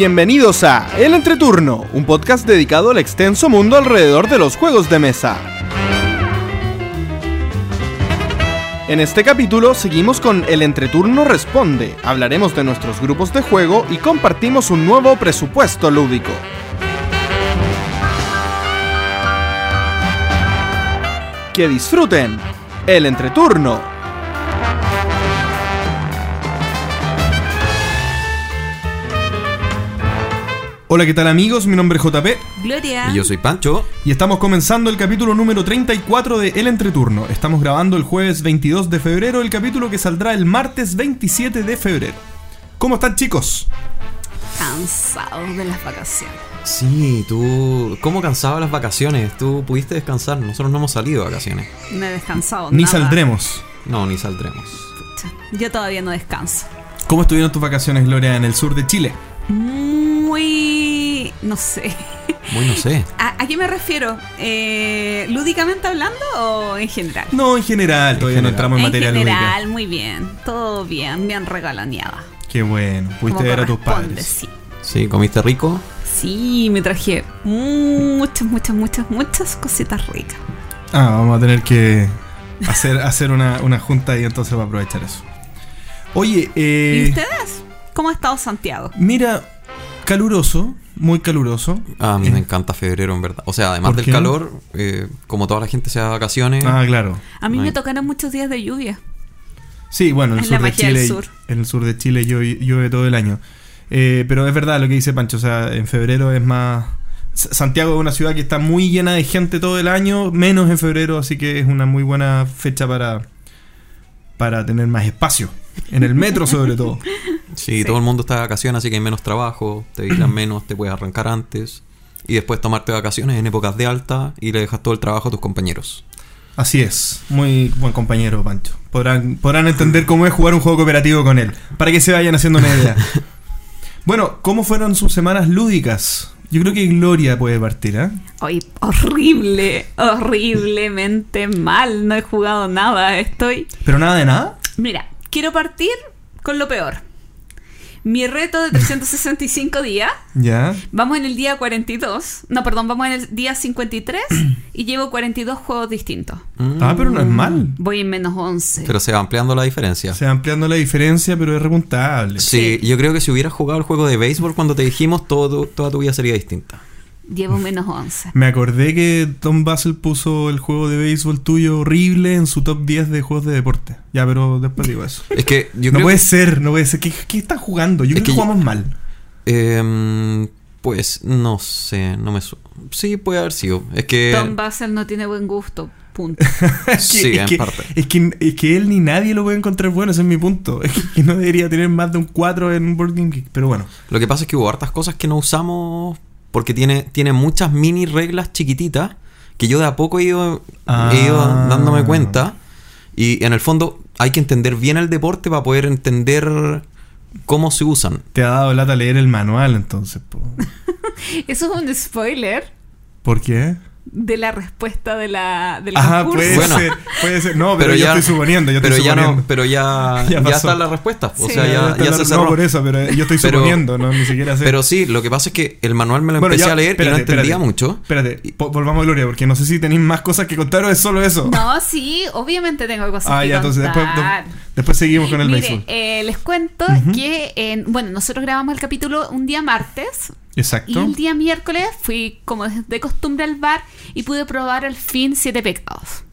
Bienvenidos a El Entreturno, un podcast dedicado al extenso mundo alrededor de los juegos de mesa. En este capítulo seguimos con El Entreturno Responde, hablaremos de nuestros grupos de juego y compartimos un nuevo presupuesto lúdico. Que disfruten El Entreturno. Hola, ¿qué tal amigos? Mi nombre es JP Gloria. Y yo soy Pancho. y estamos comenzando el capítulo número 34 de El Entreturno. Estamos grabando el jueves 22 de febrero, el capítulo que saldrá el martes 27 de febrero. ¿Cómo están chicos? Cansados de las vacaciones. Sí, tú. ¿Cómo cansaba las vacaciones? Tú pudiste descansar. Nosotros no hemos salido de vacaciones. No he descansado. Ni nada. saldremos. No, ni saldremos. Pucha, Yo todavía no descanso. ¿Cómo estuvieron tus vacaciones, Gloria, en el sur de Chile? Muy. No sé. Muy no sé. ¿A, a qué me refiero? Eh, ¿Lúdicamente hablando o en general? No, en general, todavía no general. entramos en, materia general, lúdica. muy bien. Todo bien, bien regalaneada. Qué bueno, pudiste ver a tus padres. Sí. Sí, comiste rico. Sí, me traje muchas, muchas, muchas, muchas cositas ricas. Ah, vamos a tener que hacer, hacer una, una junta y entonces va a aprovechar eso. Oye, eh, ¿Y ustedes? ¿Cómo ha estado Santiago? mira, caluroso, muy caluroso. A mí Eh. me encanta febrero, en verdad. O sea, además ¿Por del qué? calor, eh, como toda la gente se de vacaciones. Ah, claro. A mí me tocaron muchos días de lluvia. Sí, bueno, en el sur de Chile, sur. en el sur de Chile llueve, llueve todo el año. Eh, pero es verdad lo que dice Pancho, o sea, en febrero es más... Santiago es una ciudad que está muy llena de gente todo el año, menos en febrero, así que es una muy buena fecha para, para tener más espacio. En el metro sobre todo. Sí, Sí. todo el mundo está de vacaciones, así que hay menos trabajo, te vigilan menos, te puedes arrancar antes. Y después tomarte vacaciones en épocas de alta y le dejas todo el trabajo a tus compañeros. Así es, muy buen compañero Pancho. Podrán, podrán entender cómo es jugar un juego cooperativo con él, para que se vayan haciendo una idea. Bueno, ¿cómo fueron sus semanas lúdicas? Yo creo que Gloria puede partir, ¿eh? Hoy horrible, horriblemente mal. No he jugado nada. Estoy. ¿Pero nada de nada? Mira, quiero partir con lo peor. Mi reto de 365 días. Ya. Vamos en el día 42. No, perdón, vamos en el día 53 y llevo 42 juegos distintos. Ah, pero no es mal. Voy en menos 11. Pero se va ampliando la diferencia. Se va ampliando la diferencia, pero es repuntable. Sí, yo creo que si hubieras jugado el juego de béisbol cuando te dijimos, todo, toda tu vida sería distinta. Llevo menos 11. Me acordé que Tom Basel puso el juego de béisbol tuyo horrible en su top 10 de juegos de deporte. Ya, pero después digo eso. Es que yo no puede ser, no puede ser. ¿Qué, qué están jugando? Yo Es creo que que yo- jugamos mal. Em, pues no sé, no me su Sí, puede haber sido. Es que. Tom Basel no tiene buen gusto. Punto. Es Sí, es en que, parte. Es que, es que él ni nadie lo puede encontrar bueno, ese es mi punto. Es que no debería tener más de un 4 en Board Game Geek, pero bueno. Lo que pasa es que hubo hartas cosas que no usamos porque tiene, tiene muchas mini reglas chiquititas que yo de a poco he ido, he ido Ah. dándome cuenta. Y en el fondo hay que entender bien el deporte para poder entender cómo se usan. Te ha dado lata leer el manual entonces. po. Eso es un spoiler ¿Por qué? De la respuesta de la, del Ajá, concurso. puede Bueno. ser, puede ser. No, pero, yo estoy suponiendo, yo pero estoy ya suponiendo. no, pero ya, Ya ya, está la respuesta. O Sí. sea, ya, ya la- se No, cerró. por eso, pero yo estoy Pero- suponiendo, no ni siquiera sé. Pero sí, lo que pasa es que el manual me lo Bueno, empecé ya, a leer espérate, y no entendía espérate. mucho. Espérate, volvamos a Gloria, porque no sé si tenéis más cosas que contar o es solo eso. No, sí, obviamente tengo cosas ah, que ya, entonces después, contar. después seguimos con el Mire, eh, les cuento que, en- bueno, nosotros grabamos el capítulo un día martes y Exacto. el día miércoles fui, como de costumbre, al bar y pude probar al fin Siete Pecados.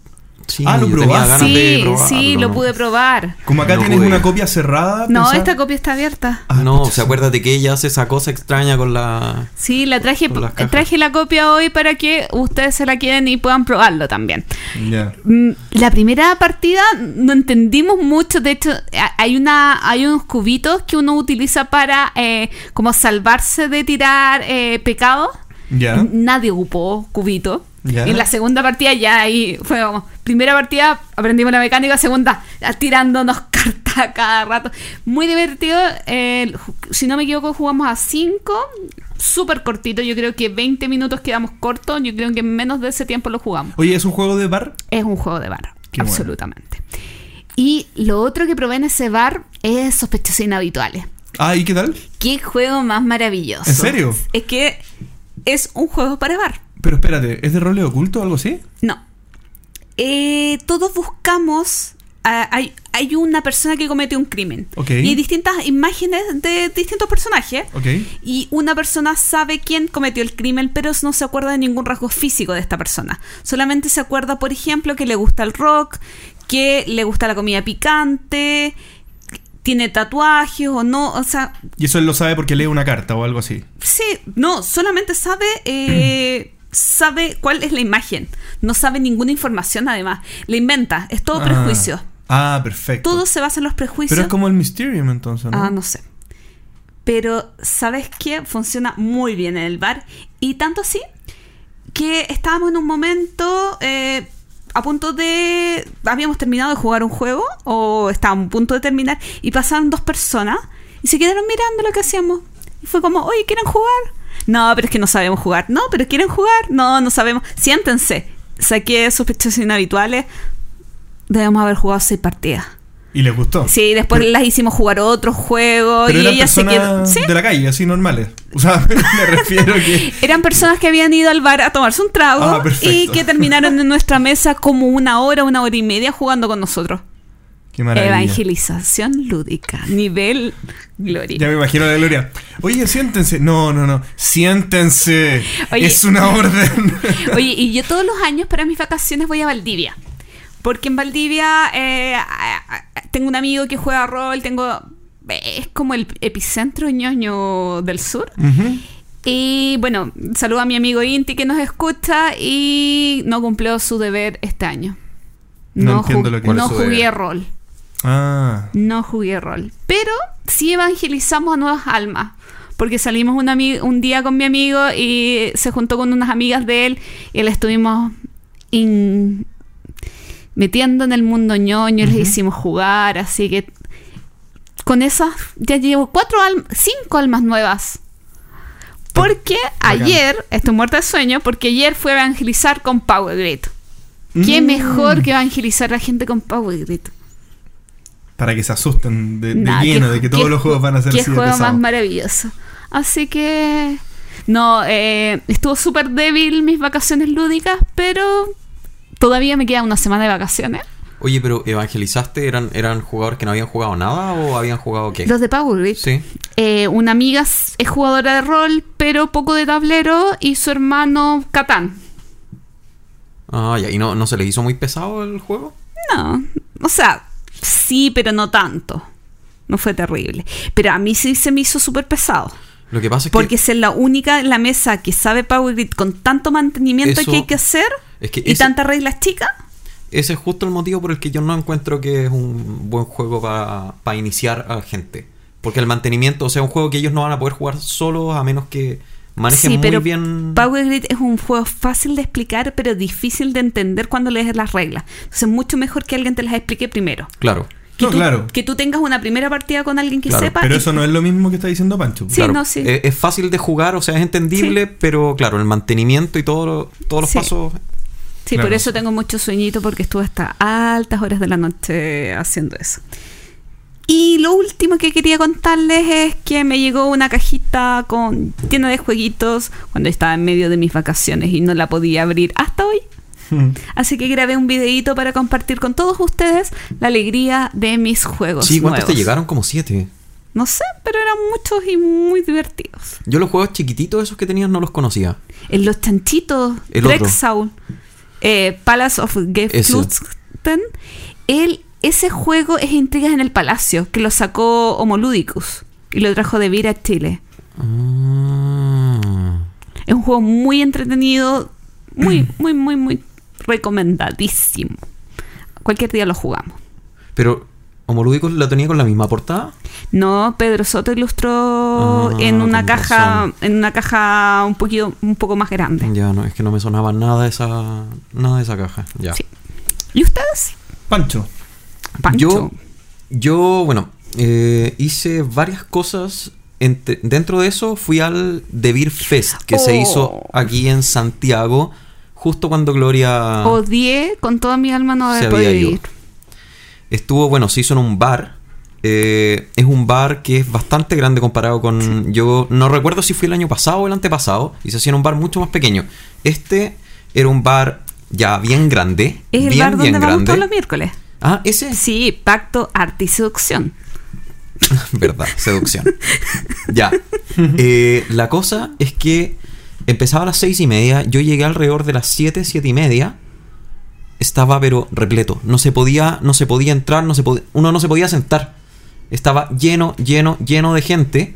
Sí, Ah, ¿lo probaste? ganas de Sí, probarlo, sí, lo ¿no? pude probar. Como acá No tienes pude. una copia cerrada. No, esta copia está abierta. Ah, no, o sea, acuérdate que ella hace esa cosa extraña con la... Sí, la traje, traje la copia hoy para que ustedes se la queden y puedan probarlo también. Ya. Mm, La primera partida no entendimos mucho, de hecho hay una hay unos cubitos que uno utiliza para eh, como salvarse de tirar eh, pecados. Ya. Nadie ocupó cubito. Y en la segunda partida ya ahí fue como, primera partida aprendimos la mecánica, segunda tirándonos cartas cada rato. Muy divertido. eh, si no me equivoco jugamos a 5, súper cortito, yo creo que 20 minutos quedamos cortos, yo creo que en menos de ese tiempo lo jugamos. Oye, ¿es un juego de bar? Es un juego de bar, Qué bueno. absolutamente. Y lo otro que probé en ese bar es sospechosos inhabituales. Ah, ¿y qué tal? Qué juego más maravilloso. ¿En serio? Es que es un juego para bar. Pero espérate, ¿es de rol oculto o algo así? No. Eh, todos buscamos. hay, hay una persona que comete un crimen. Y hay distintas imágenes de distintos personajes. Y una persona sabe quién cometió el crimen, pero no se acuerda de ningún rasgo físico de esta persona. Solamente se acuerda, por ejemplo, que le gusta el rock, que le gusta la comida picante, tiene tatuajes o no. O sea, Y eso él lo sabe porque lee una carta o algo así. Sí, no, solamente sabe, eh, sabe cuál es la imagen. No sabe ninguna información además. La inventa, es todo Ah. prejuicio. Ah, perfecto. Todo se basa en los prejuicios. Pero es como el Mysterium entonces, ¿no? Ah, no sé. Pero, ¿sabes qué? Funciona muy bien en el bar. Y tanto así que estábamos en un momento eh, a punto de... Habíamos terminado de jugar un juego o estábamos a punto de terminar y pasaron dos personas y se quedaron mirando lo que hacíamos. Y fue como, oye, ¿quieren jugar? No, pero es que no sabemos jugar. No, pero ¿quieren jugar? No, no sabemos. Siéntense. Saqué sospechosos inhabituales. Debemos haber jugado seis partidas. Y les gustó. Sí, después las hicimos jugar otro juego Pero y eran ella se ¿Sí? de la calle, así normales. O sea, me refiero que... Eran personas que habían ido al bar a tomarse un trago Ah, y que terminaron en nuestra mesa como una hora, una hora y media jugando con nosotros. Qué maravilla. Evangelización lúdica, nivel gloria. Ya me imagino la gloria. Oye, siéntense. No, no, no. Siéntense. Oye. Es una orden. Oye, y yo todos los años para mis vacaciones voy a Valdivia. Porque en Valdivia eh, tengo un amigo que juega rol, tengo... Es como el epicentro ñoño del sur. Y bueno, saludo a mi amigo Inti que nos escucha y no cumplió su deber este año. No entiendo lo que- ¿Cuál es no jugué deber? rol. Ah. No jugué rol. Pero sí evangelizamos a nuevas almas. Porque salimos un, día con mi amigo y se juntó con unas amigas de él y le estuvimos metiendo en el mundo ñoño, les hicimos jugar, así que con esas ya llevo cuatro almas, cinco almas nuevas. Porque Bacán. ayer, estoy muerta de sueño, porque ayer fue a evangelizar con Power Grid. Qué Mm. mejor que evangelizar a la gente con Power Grid. Para que se asusten de, de Nah, lleno, qué- de que todos los juegos ju- van a ser así juego más maravilloso. Así que. No, eh, estuvo súper débil mis vacaciones lúdicas, pero todavía me queda una semana de vacaciones. Oye, pero evangelizaste, ¿eran, eran jugadores que no habían jugado nada o habían jugado qué? Los de Power Grid. Sí. Eh, una amiga es jugadora de rol, pero poco de tablero, y su hermano Catán. Ah, ya. ¿Y no, no se les hizo muy pesado el juego? No, o sea, sí, pero no tanto. No fue terrible. Pero a mí sí se me hizo súper pesado. Lo que pasa es Porque que. ser la única en la mesa que sabe Power Grid con tanto mantenimiento que hay que hacer Es que y ese- tantas reglas chicas. Ese es justo el motivo por el que yo no encuentro que es un buen juego para iniciar a gente. Porque el mantenimiento, o sea, un juego que ellos no van a poder jugar solos a menos que manejen Sí, muy pero bien. Power Grid es un juego fácil de explicar, pero difícil de entender cuando lees las reglas. Entonces, mucho mejor que alguien te las explique primero. Claro. Que, No, tú, claro. que tú tengas una primera partida con alguien que Claro, sepa. Pero y- eso no es lo mismo que está diciendo Pancho. Sí, claro. no, sí. Eh, Es, fácil de jugar, o sea, es entendible, pero claro, el mantenimiento y todo todos los Sí. pasos. Sí, Claro. por eso tengo mucho sueñito porque estuve hasta altas horas de la noche haciendo eso. Y lo último que quería contarles es que me llegó una cajita con llena de jueguitos cuando estaba en medio de mis vacaciones y no la podía abrir hasta hoy. Así que grabé un videíto para compartir con todos ustedes la alegría de mis juegos. Sí, ¿cuántos te llegaron? Como siete. No sé, pero eran muchos y muy divertidos. Yo los juegos chiquititos esos que tenías no los conocía. En los chanchitos. Drexau, eh, Palace of Ese. Gefluten, el ese juego es Intrigas en el Palacio, que lo sacó Homoludicus y lo trajo de Vira a Chile. Ah. Es un juego muy entretenido, muy, muy, muy, muy recomendadísimo. Cualquier día lo jugamos. Pero, ¿Homolúdicos lo tenía con la misma portada? No, Pedro Soto ilustró Ah, en una caja, razón. en una caja un poquito, un poco más grande. Ya, no, es que no me sonaba nada esa, nada de esa caja. Ya. Sí. ¿Y ustedes? Pancho. Pancho. Yo, yo, bueno, eh, hice varias cosas. Entre- dentro de eso fui al The Beer Fest que se Oh. hizo aquí en Santiago, justo cuando Gloria Odié con toda mi alma no haber había podido ido. ir. Estuvo, bueno, se hizo en un bar. Eh, es un bar que es bastante grande comparado con. Yo no recuerdo si fue el año pasado o el antepasado. Y se hacía en un bar mucho más pequeño. Este era un bar ya bien grande. Es el bien, bar donde bien vamos grande. todos los miércoles. Ah, ese. Sí, pacto, arte y seducción. Verdad, seducción. ya. Eh, la cosa es que empezaba a las seis y media. Yo llegué alrededor de las siete, siete y media. Estaba pero repleto. No se podía, no se podía entrar, no se pod- uno no se podía sentar. Estaba lleno, lleno, lleno de gente.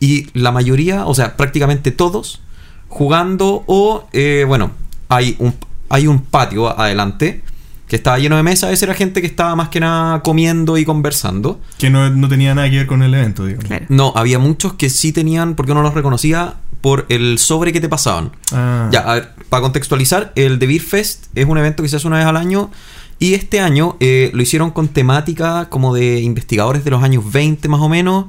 Y la mayoría, o sea, prácticamente todos, jugando o, eh, bueno, hay un, hay un patio adelante que estaba lleno de mesas. Esa era gente que estaba más que nada comiendo y conversando. Que no, no tenía nada que ver con el evento, digamos. Claro. No, había muchos que sí tenían, porque uno los reconocía por el sobre que te pasaban. Ah. Ya, a ver, para contextualizar, el The Beer Fest es un evento que se hace una vez al año. Y este año eh, lo hicieron con temática como de investigadores de los años 20 más o menos.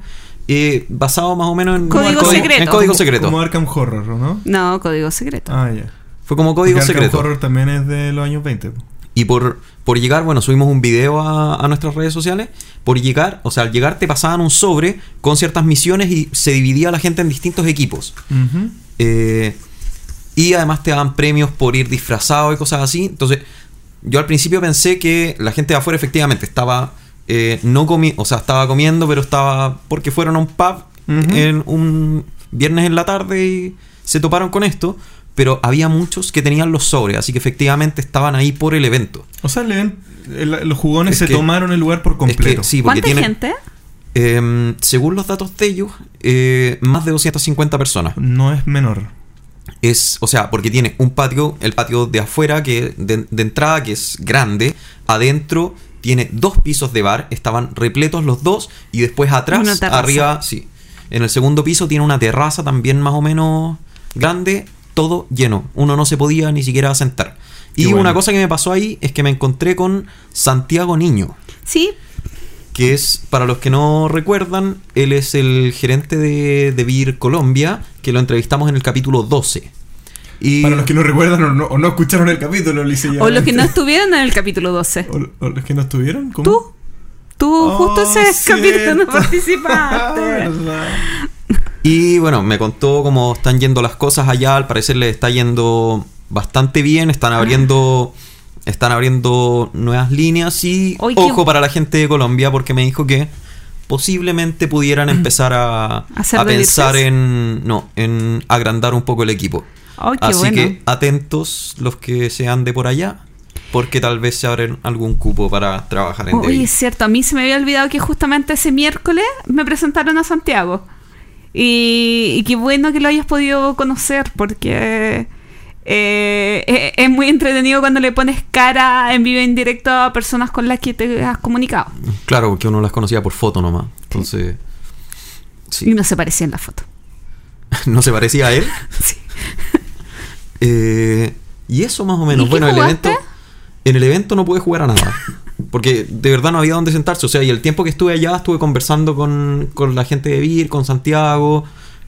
eh, basado más o menos en Código secreto. En código Como- secreto. Como Arkham Horror, ¿no? No, código secreto. Ah, ya. Fue como código Porque Arkham secreto. Horror también es de los años 20. Y por, por llegar, bueno, subimos un video a, a nuestras redes sociales. Por llegar, o sea, al llegar te pasaban un sobre con ciertas misiones y se dividía la gente en distintos equipos. Eh, y además te daban premios por ir disfrazado y cosas así. Entonces, yo al principio pensé que la gente de afuera efectivamente estaba eh, no comi o sea, estaba comiendo, pero estaba porque fueron a un pub en un viernes en la tarde y se toparon con esto. Pero había muchos que tenían los sobres, así que efectivamente estaban ahí por el evento. O sea, el event- el- los jugones Es se que- tomaron el lugar por completo. Es que sí, porque ¿Cuánta tienen, gente? em, según los datos de ellos, eh, más de 250 personas. No es menor. es, o sea, porque tiene un patio, el patio de afuera, que de, de entrada, que es grande, adentro tiene dos pisos de bar, estaban repletos los dos, y después atrás, arriba, sí, en el segundo piso tiene una terraza también más o menos grande, todo lleno, uno no se podía ni siquiera sentar. Y bueno. una cosa que me pasó ahí es que me encontré con Santiago Niño, Sí, que es, para los que no recuerdan, él es el gerente de, de Beer Colombia, que lo entrevistamos en el capítulo 12. Y Para los que no recuerdan o no, o no escucharon el capítulo, lo hice ya o los que no estuvieron en el capítulo 12. O, o los que no estuvieron, ¿cómo? Tú, tú Oh, justo ese capítulo no participaste. Y bueno, me contó cómo están yendo las cosas allá. Al parecer le está yendo bastante bien. Están abriendo. Están abriendo nuevas líneas. Y Oy, qué- ojo para la gente de Colombia, porque me dijo que posiblemente pudieran empezar a, ¿Hacer a de pensar en. No, en agrandar un poco el equipo. Así bueno. que atentos los que sean de por allá. Porque tal vez se abren algún cupo para trabajar en Oye, es cierto, a mí se me había olvidado que justamente ese miércoles me presentaron a Santiago. Y, y qué bueno que lo hayas podido conocer, porque eh, es, es muy entretenido cuando le pones cara en vivo en directo a personas con las que te has comunicado. Claro, porque uno las conocía por foto nomás. Entonces. Y Sí. no se parecía en la foto. no se parecía a él. Sí. Eh, y eso más o menos. ¿Y qué Bueno, el evento. En el evento no pude jugar a nada. Porque de verdad no había dónde sentarse. O sea, y el tiempo que estuve allá estuve conversando con, con la gente de Vir, con Santiago.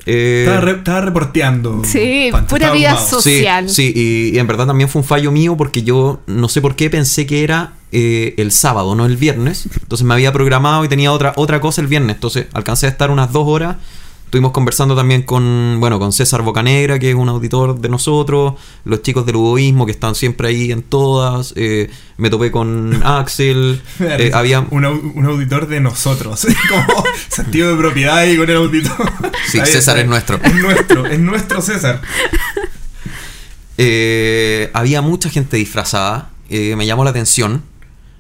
eh, Estaba, re- estaba reporteando. Sí, Pancho, pura vida social. Sí, social. sí, y, y en verdad también fue un fallo mío porque yo no sé por qué pensé que era eh, el sábado, no el viernes. Entonces me había programado y tenía otra, otra cosa el viernes. Entonces alcancé a estar unas dos horas. Estuvimos conversando también con, bueno, con César Bocanegra, que es un auditor de nosotros, los chicos del Uboísmo que están siempre ahí en todas. eh, me topé con Axel. Eh, había un, au- un auditor de nosotros. Como sentido de propiedad ahí con el auditor. Sí, César es nuestro. Es nuestro, es nuestro César. Eh, había mucha gente disfrazada, eh, me llamó la atención.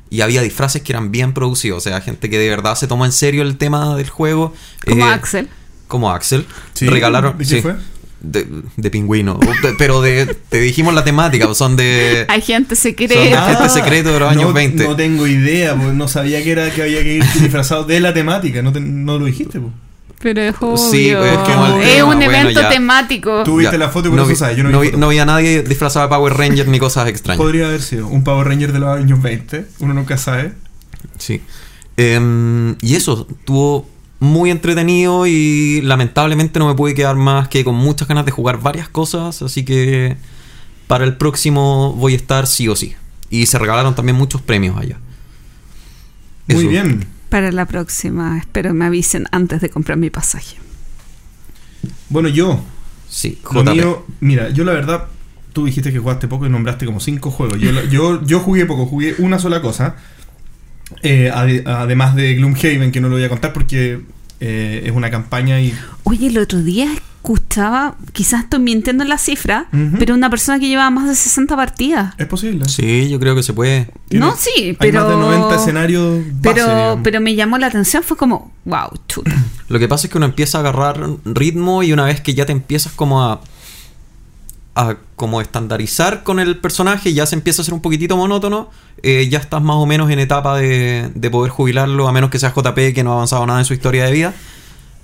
Y había disfraces que eran bien producidos, o sea, gente que de verdad se tomó en serio el tema del juego. Como Eh, Axel. Como Axel. Sí, Regalaron. ¿de sí, qué fue? De, de pingüino. De- pero de, te dijimos la temática, son de. Hay gente Son secreta. agente secreto de los años no, 20. No tengo idea, pues no sabía que era que había que ir disfrazado de la temática. No, te- no lo dijiste, pues. Pero es obvio. Sí, pues, es que es un bueno, evento ya. temático. Tú viste la foto y por no eso vi- sabes, yo no vi no, vi, foto. no vi a nadie disfrazado de Power Ranger ni cosas extrañas. Podría haber sido un Power Ranger de los años 20. Uno nunca sabe. Sí. Em, y eso, estuvo muy entretenido y lamentablemente no me pude quedar más que con muchas ganas de jugar varias cosas, así que para el próximo voy a estar sí o sí. Y se regalaron también muchos premios allá. Muy bien. Para la próxima, espero me avisen antes de comprar mi pasaje. Bueno, yo, Sí, lo JP. mío, mira, yo la verdad, tú dijiste que jugaste poco y nombraste como cinco juegos. Yo, yo, yo jugué poco, jugué una sola cosa. Eh, ade- además de Gloomhaven, que no lo voy a contar porque eh, es una campaña y Oye, el otro día escuchaba, quizás estoy mintiendo en la cifra, pero una persona que llevaba más de 60 partidas. es posible. Sí, yo creo que se puede. Tiene- no, sí, Hay pero. más de 90 escenarios base, Pero, digamos. pero me llamó la atención, fue como, wow, chuta. Lo que pasa es que uno empieza a agarrar ritmo y una vez que ya te empiezas como a a como estandarizar con el personaje, ya se empieza a hacer un poquitito monótono, eh, ya estás más o menos en etapa de, de poder jubilarlo, a menos que sea JP que no ha avanzado nada en su historia de vida.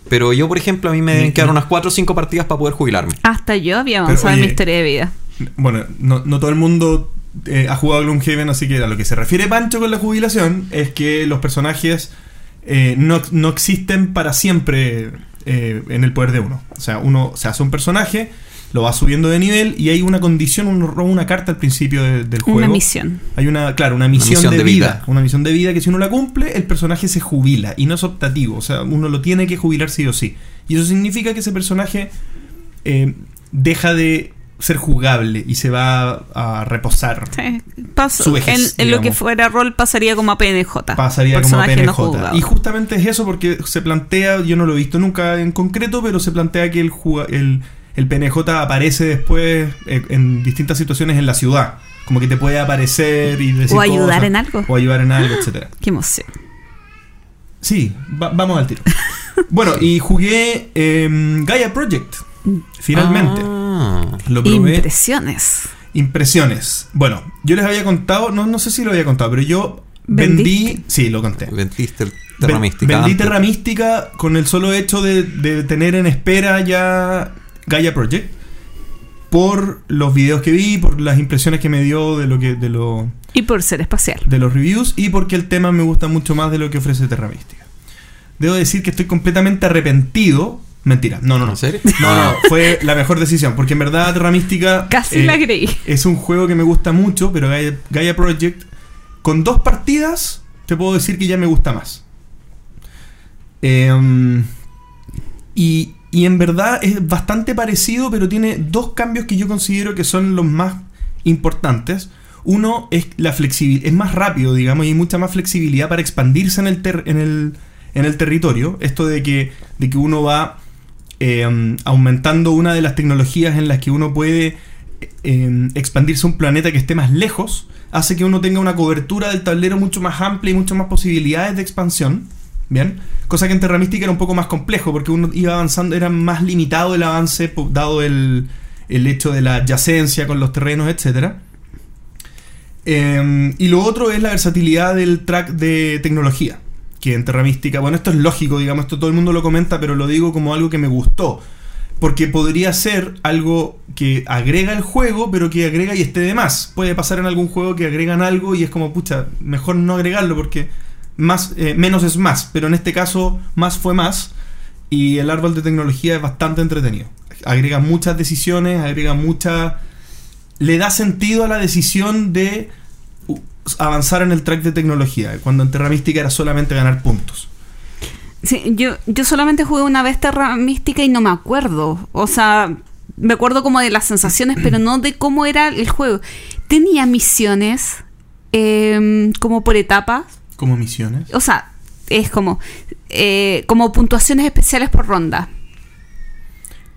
Pero yo, por ejemplo, a mí me deben quedar unas 4 o 5 partidas para poder jubilarme. Hasta yo había Pero, avanzado en mi historia de vida. Bueno, no, no todo el mundo eh, ha jugado Gloomhaven, así que a lo que se refiere Pancho con la jubilación es que los personajes eh, no, no existen para siempre eh, en el poder de uno. O sea, uno se hace un personaje, lo va subiendo de nivel y hay una condición, uno roba una carta al principio de- del juego. Una misión. Hay una, claro, una misión, misión de, de vida, vida. Una misión de vida que si uno la cumple, el personaje se jubila y no es optativo. O sea, uno lo tiene que jubilar sí o sí. Y eso significa que ese personaje eh, deja de ser jugable y se va a reposar. Sí, paso- Su vejez, en, en lo que fuera rol pasaría como a PNJ. Pasaría como a no PNJ. y justamente es eso porque se plantea, yo no lo he visto nunca en concreto, pero se plantea que el, juga- el, el PNJ aparece después eh, en distintas situaciones en la ciudad. Como que te puede aparecer y decir O ayudar cosas, en algo. O ayudar en algo, etcétera. Qué emoción. Sí, va- vamos al tiro. bueno, y jugué em, Gaia Project. Finalmente. Ah. Lo probé. Impresiones. Impresiones. Bueno, yo les había contado, no, no sé si lo había contado, pero yo vendí. Sí, lo conté. Vendiste el Terra Ven- Mística Vendí. Terra Mística con el solo hecho de, de tener en espera ya Gaia Project. Por los videos que vi, por las impresiones que me dio de lo que. de lo. Y por ser espacial. de los reviews y porque el tema me gusta mucho más de lo que ofrece Terra Mística. Debo decir que estoy completamente arrepentido. Mentira, no, no, no. ¿En serio? No, no, fue la mejor decisión, porque en verdad Terra Mística Casi eh, la creí. es un juego que me gusta mucho, pero Gaia, Gaia Project, con dos partidas, te puedo decir que ya me gusta más. Em, y, y en verdad es bastante parecido, pero tiene dos cambios que yo considero que son los más importantes. Uno es la flexibilidad, es más rápido, digamos, y hay mucha más flexibilidad para expandirse en el, ter- en el, en el territorio. Esto de que, de que uno va eh, aumentando una de las tecnologías en las que uno puede eh, expandirse a un planeta que esté más lejos, hace que uno tenga una cobertura del tablero mucho más amplia y muchas más posibilidades de expansión. Bien, cosa que en Terra Mística era un poco más complejo porque uno iba avanzando, era más limitado el avance dado el, el hecho de la adyacencia con los terrenos, etcétera. Eh, y lo otro es la versatilidad del track de tecnología. Que en Terra Mística, bueno, esto es lógico, digamos, esto todo el mundo lo comenta, pero lo digo como algo que me gustó. Porque podría ser algo que agrega el juego, pero que agrega y esté de más. Puede pasar en algún juego que agregan algo y es como, pucha, mejor no agregarlo porque más, eh, menos es más. Pero en este caso, más fue más. Y el árbol de tecnología es bastante entretenido. Agrega muchas decisiones, agrega mucha. Le da sentido a la decisión de avanzar en el track de tecnología. Cuando en Terra Mística era solamente ganar puntos. Sí, yo, yo solamente jugué una vez Terra Mística y no me acuerdo. O sea, me acuerdo como de las sensaciones, pero no de cómo era el juego. Tenía misiones em, como por etapas. Como misiones. O sea, es como, eh, como puntuaciones especiales por ronda.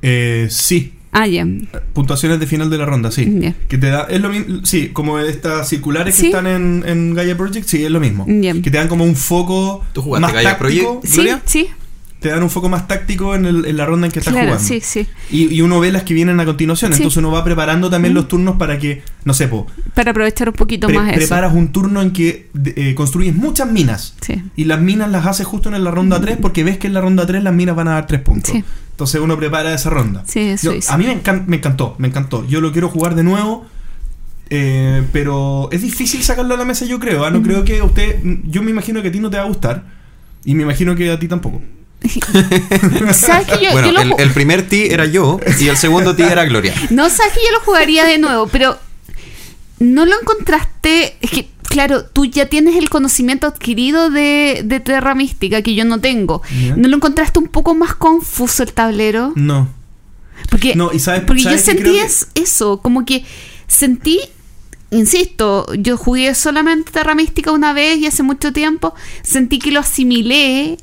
Eh, sí. Ah, ya. Puntuaciones de final de la ronda, sí. Que te da. Es lo mismo. Sí, como estas circulares que están en, en Gaia Project, sí, es lo mismo. Ya. Que te dan como un foco. ¿Tú jugaste más Gaia táctico. Project? Sí, sí, Te dan un foco más táctico en, el- en la ronda en que estás claro, jugando. sí, sí. Y, y uno ve las que vienen a continuación. Sí. Entonces uno va preparando también Mm. los turnos para que, no sé, po, Para aprovechar un poquito pre- más eso. preparas un turno en que eh, construyes muchas minas. Sí. Y las minas las haces justo en la ronda 3 porque ves que en la ronda 3 las minas van a dar 3 puntos. Sí. Entonces uno prepara esa ronda. Sí, eso Yo- a mí me, encan- me encantó, me encantó. Yo lo quiero jugar de nuevo. eh, pero es difícil sacarlo a la mesa, yo creo. ¿ah? No creo que usted. Yo me imagino que a ti no te va a gustar. Y me imagino que a ti tampoco. ¿Sabes que yo, bueno, yo lo el, primer T era yo y el segundo T era Gloria. No, sabes que yo lo jugaría de nuevo, pero no lo encontraste. Es que claro, tú ya tienes el conocimiento adquirido de, de Terra Mística que yo no tengo. ¿No lo encontraste un poco más confuso el tablero? No. Porque, No, y sabes- porque yo sabes sentí que- eso, como que sentí, insisto, yo jugué solamente Terra Mística una vez y hace mucho tiempo, sentí que lo asimilé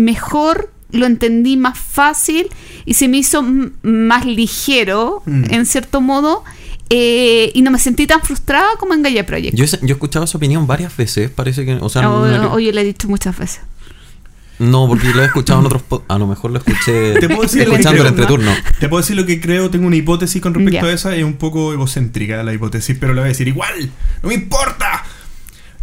mejor, lo entendí más fácil y se me hizo más ligero, Mm. en cierto modo, eh, y no me sentí tan frustrada como en Gaia Project. Yo, he- yo he escuchado esa opinión varias veces, parece que... O sea, no, o yo le he dicho muchas veces. no, porque lo he escuchado en otros... A lo mejor lo escuché Te puedo decir lo que escuchando el creo, entreturno. Te puedo decir lo que creo, tengo una hipótesis con respecto a esa, es un poco egocéntrica la hipótesis, pero la voy a decir igual, no me importa.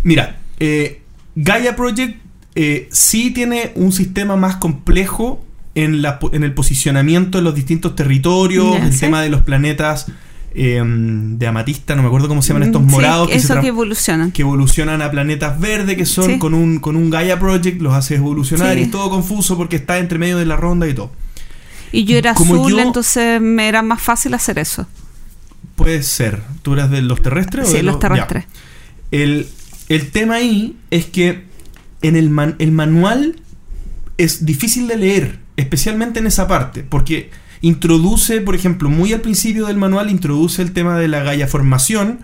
Mira, eh, Gaia Project eh, sí tiene un sistema más complejo en, la, po- en el posicionamiento de los distintos territorios, el sí. tema de los planetas eh, de amatista, no me acuerdo cómo se llaman estos Mm, sí, morados, que, se eso que evolucionan. que evolucionan a planetas verdes, que son Sí. con, un, con un Gaia Project, los haces evolucionar Sí. y es todo confuso porque está entre medio de la ronda y todo. Y yo era como azul, yo- entonces me era más fácil hacer eso. Puede ser. ¿Tú eras de los terrestres? o Sí, de los terrestres. Ya. El, el tema ahí es que en el, man- el manual es difícil de leer, especialmente en esa parte, porque introduce, por ejemplo, muy al principio del manual, introduce el tema de la Gaia formación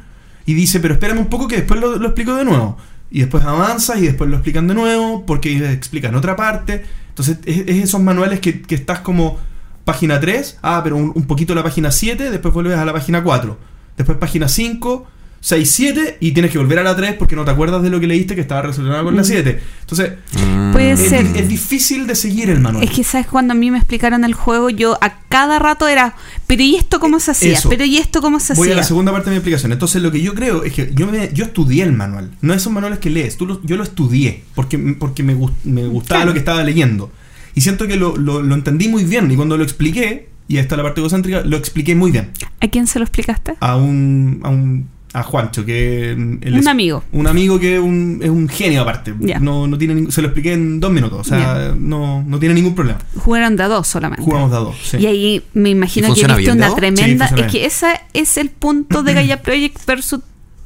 y dice, pero espérame un poco que después lo, explico de nuevo. Y después avanzas y después lo explican de nuevo, porque explican otra parte. Entonces es, es esos manuales que, que estás como página 3, ah, pero un, un poquito la página 7, después vuelves a la página 4, después página 5, 6, 7 y tienes que volver a la 3 porque no te acuerdas de lo que leíste que estaba relacionado con la Mm. 7. Entonces, Mm. Puede es, ser. es difícil de seguir el manual. Es que, ¿sabes? Cuando a mí me explicaron el juego, yo a cada rato era, pero ¿y esto cómo se hacía? Eso. Pero ¿y esto cómo se Voy a hacía? la segunda parte de mi explicación. Entonces, lo que yo creo es que yo, me, yo estudié el manual. No esos manuales que lees. Tú lo- yo lo estudié porque, porque me, gust- me gustaba Claro. lo que estaba leyendo. Y siento que lo, lo- lo entendí muy bien. Y cuando lo expliqué, y esta es la parte egocéntrica, lo expliqué muy bien. ¿A quién se lo explicaste? A un. A, un, a Juancho, que. mm, él Un es- amigo. Un amigo que es un, es un genio aparte. No, no tiene ningún- se lo expliqué en dos minutos. O sea, no, no tiene ningún problema. Jugaron de a dos solamente. Jugamos de a dos. sí. Y ahí me imagino ¿Y que bien a una tremenda. Sí, es que ese es el punto de Gaia Project versus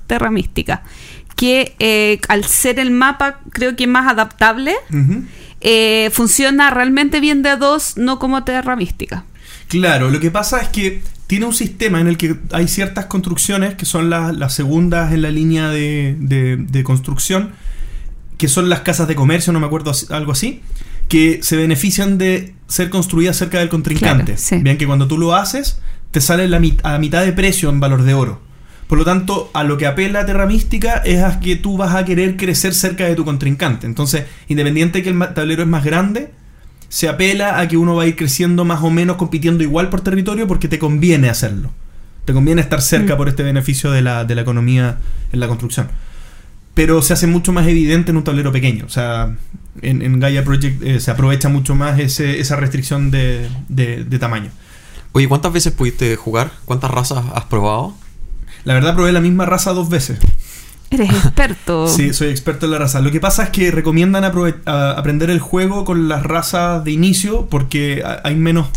Terra Mística. Que eh, al ser el mapa, creo que más adaptable, eh, funciona realmente bien de a dos, no como Terra Mística. Claro, lo que pasa es que tiene un sistema en el que hay ciertas construcciones que son las, las segundas en la línea de, de- de construcción, que son las casas de comercio, no me acuerdo, algo así, que se benefician de ser construidas cerca del contrincante. Claro, sí. Bien que cuando tú lo haces, te sale la mit- a mitad de precio en valor de oro. Por lo tanto, a lo que apela Terra Mística es a que tú vas a querer crecer cerca de tu contrincante. Entonces, independiente de que el tablero es más grande, se apela a que uno va a ir creciendo más o menos compitiendo igual por territorio porque te conviene hacerlo. Te conviene estar cerca Mm. por este beneficio de la, de la economía en la construcción. Pero se hace mucho más evidente en un tablero pequeño. O sea, en, en Gaia Project eh, se aprovecha mucho más ese- esa restricción de, de- de tamaño. Oye, ¿cuántas veces pudiste jugar? ¿Cuántas razas has probado? La verdad probé la misma raza dos veces. Eres experto. Sí, soy experto en la raza. Lo que pasa es que recomiendan aprender el juego con las razas de inicio porque ha- hay menos.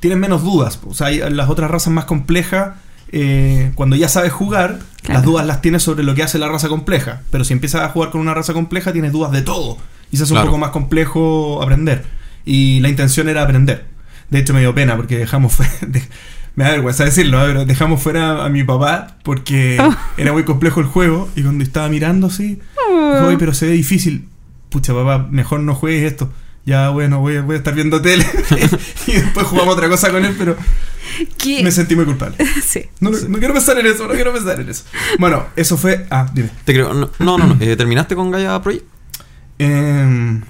Tienen menos dudas. O sea, hay las otras razas más complejas. eh, cuando ya sabes jugar, Claro. las dudas las tienes sobre lo que hace la raza compleja. Pero si empiezas a jugar con una raza compleja, tienes dudas de todo. Y se hace Claro. un poco más complejo aprender. Y la intención era aprender. De hecho, me dio pena porque dejamos me da vergüenza decirlo, ¿eh? pero dejamos fuera a mi papá porque Oh. era muy complejo el juego. Y cuando estaba mirando así, Dijo, "Oye, pero se ve difícil. Pucha, papá, mejor no juegues esto. Ya, bueno, voy, a- voy a estar viendo tele. y después jugamos otra cosa con él, pero ¿Qué? me sentí muy culpable. Sí. No, no, no quiero pensar en eso, no quiero pensar en eso. Bueno, eso fue. Ah, dime. Te creo. No, no, no. no. Eh, ¿Terminaste con Gaia Project? Em,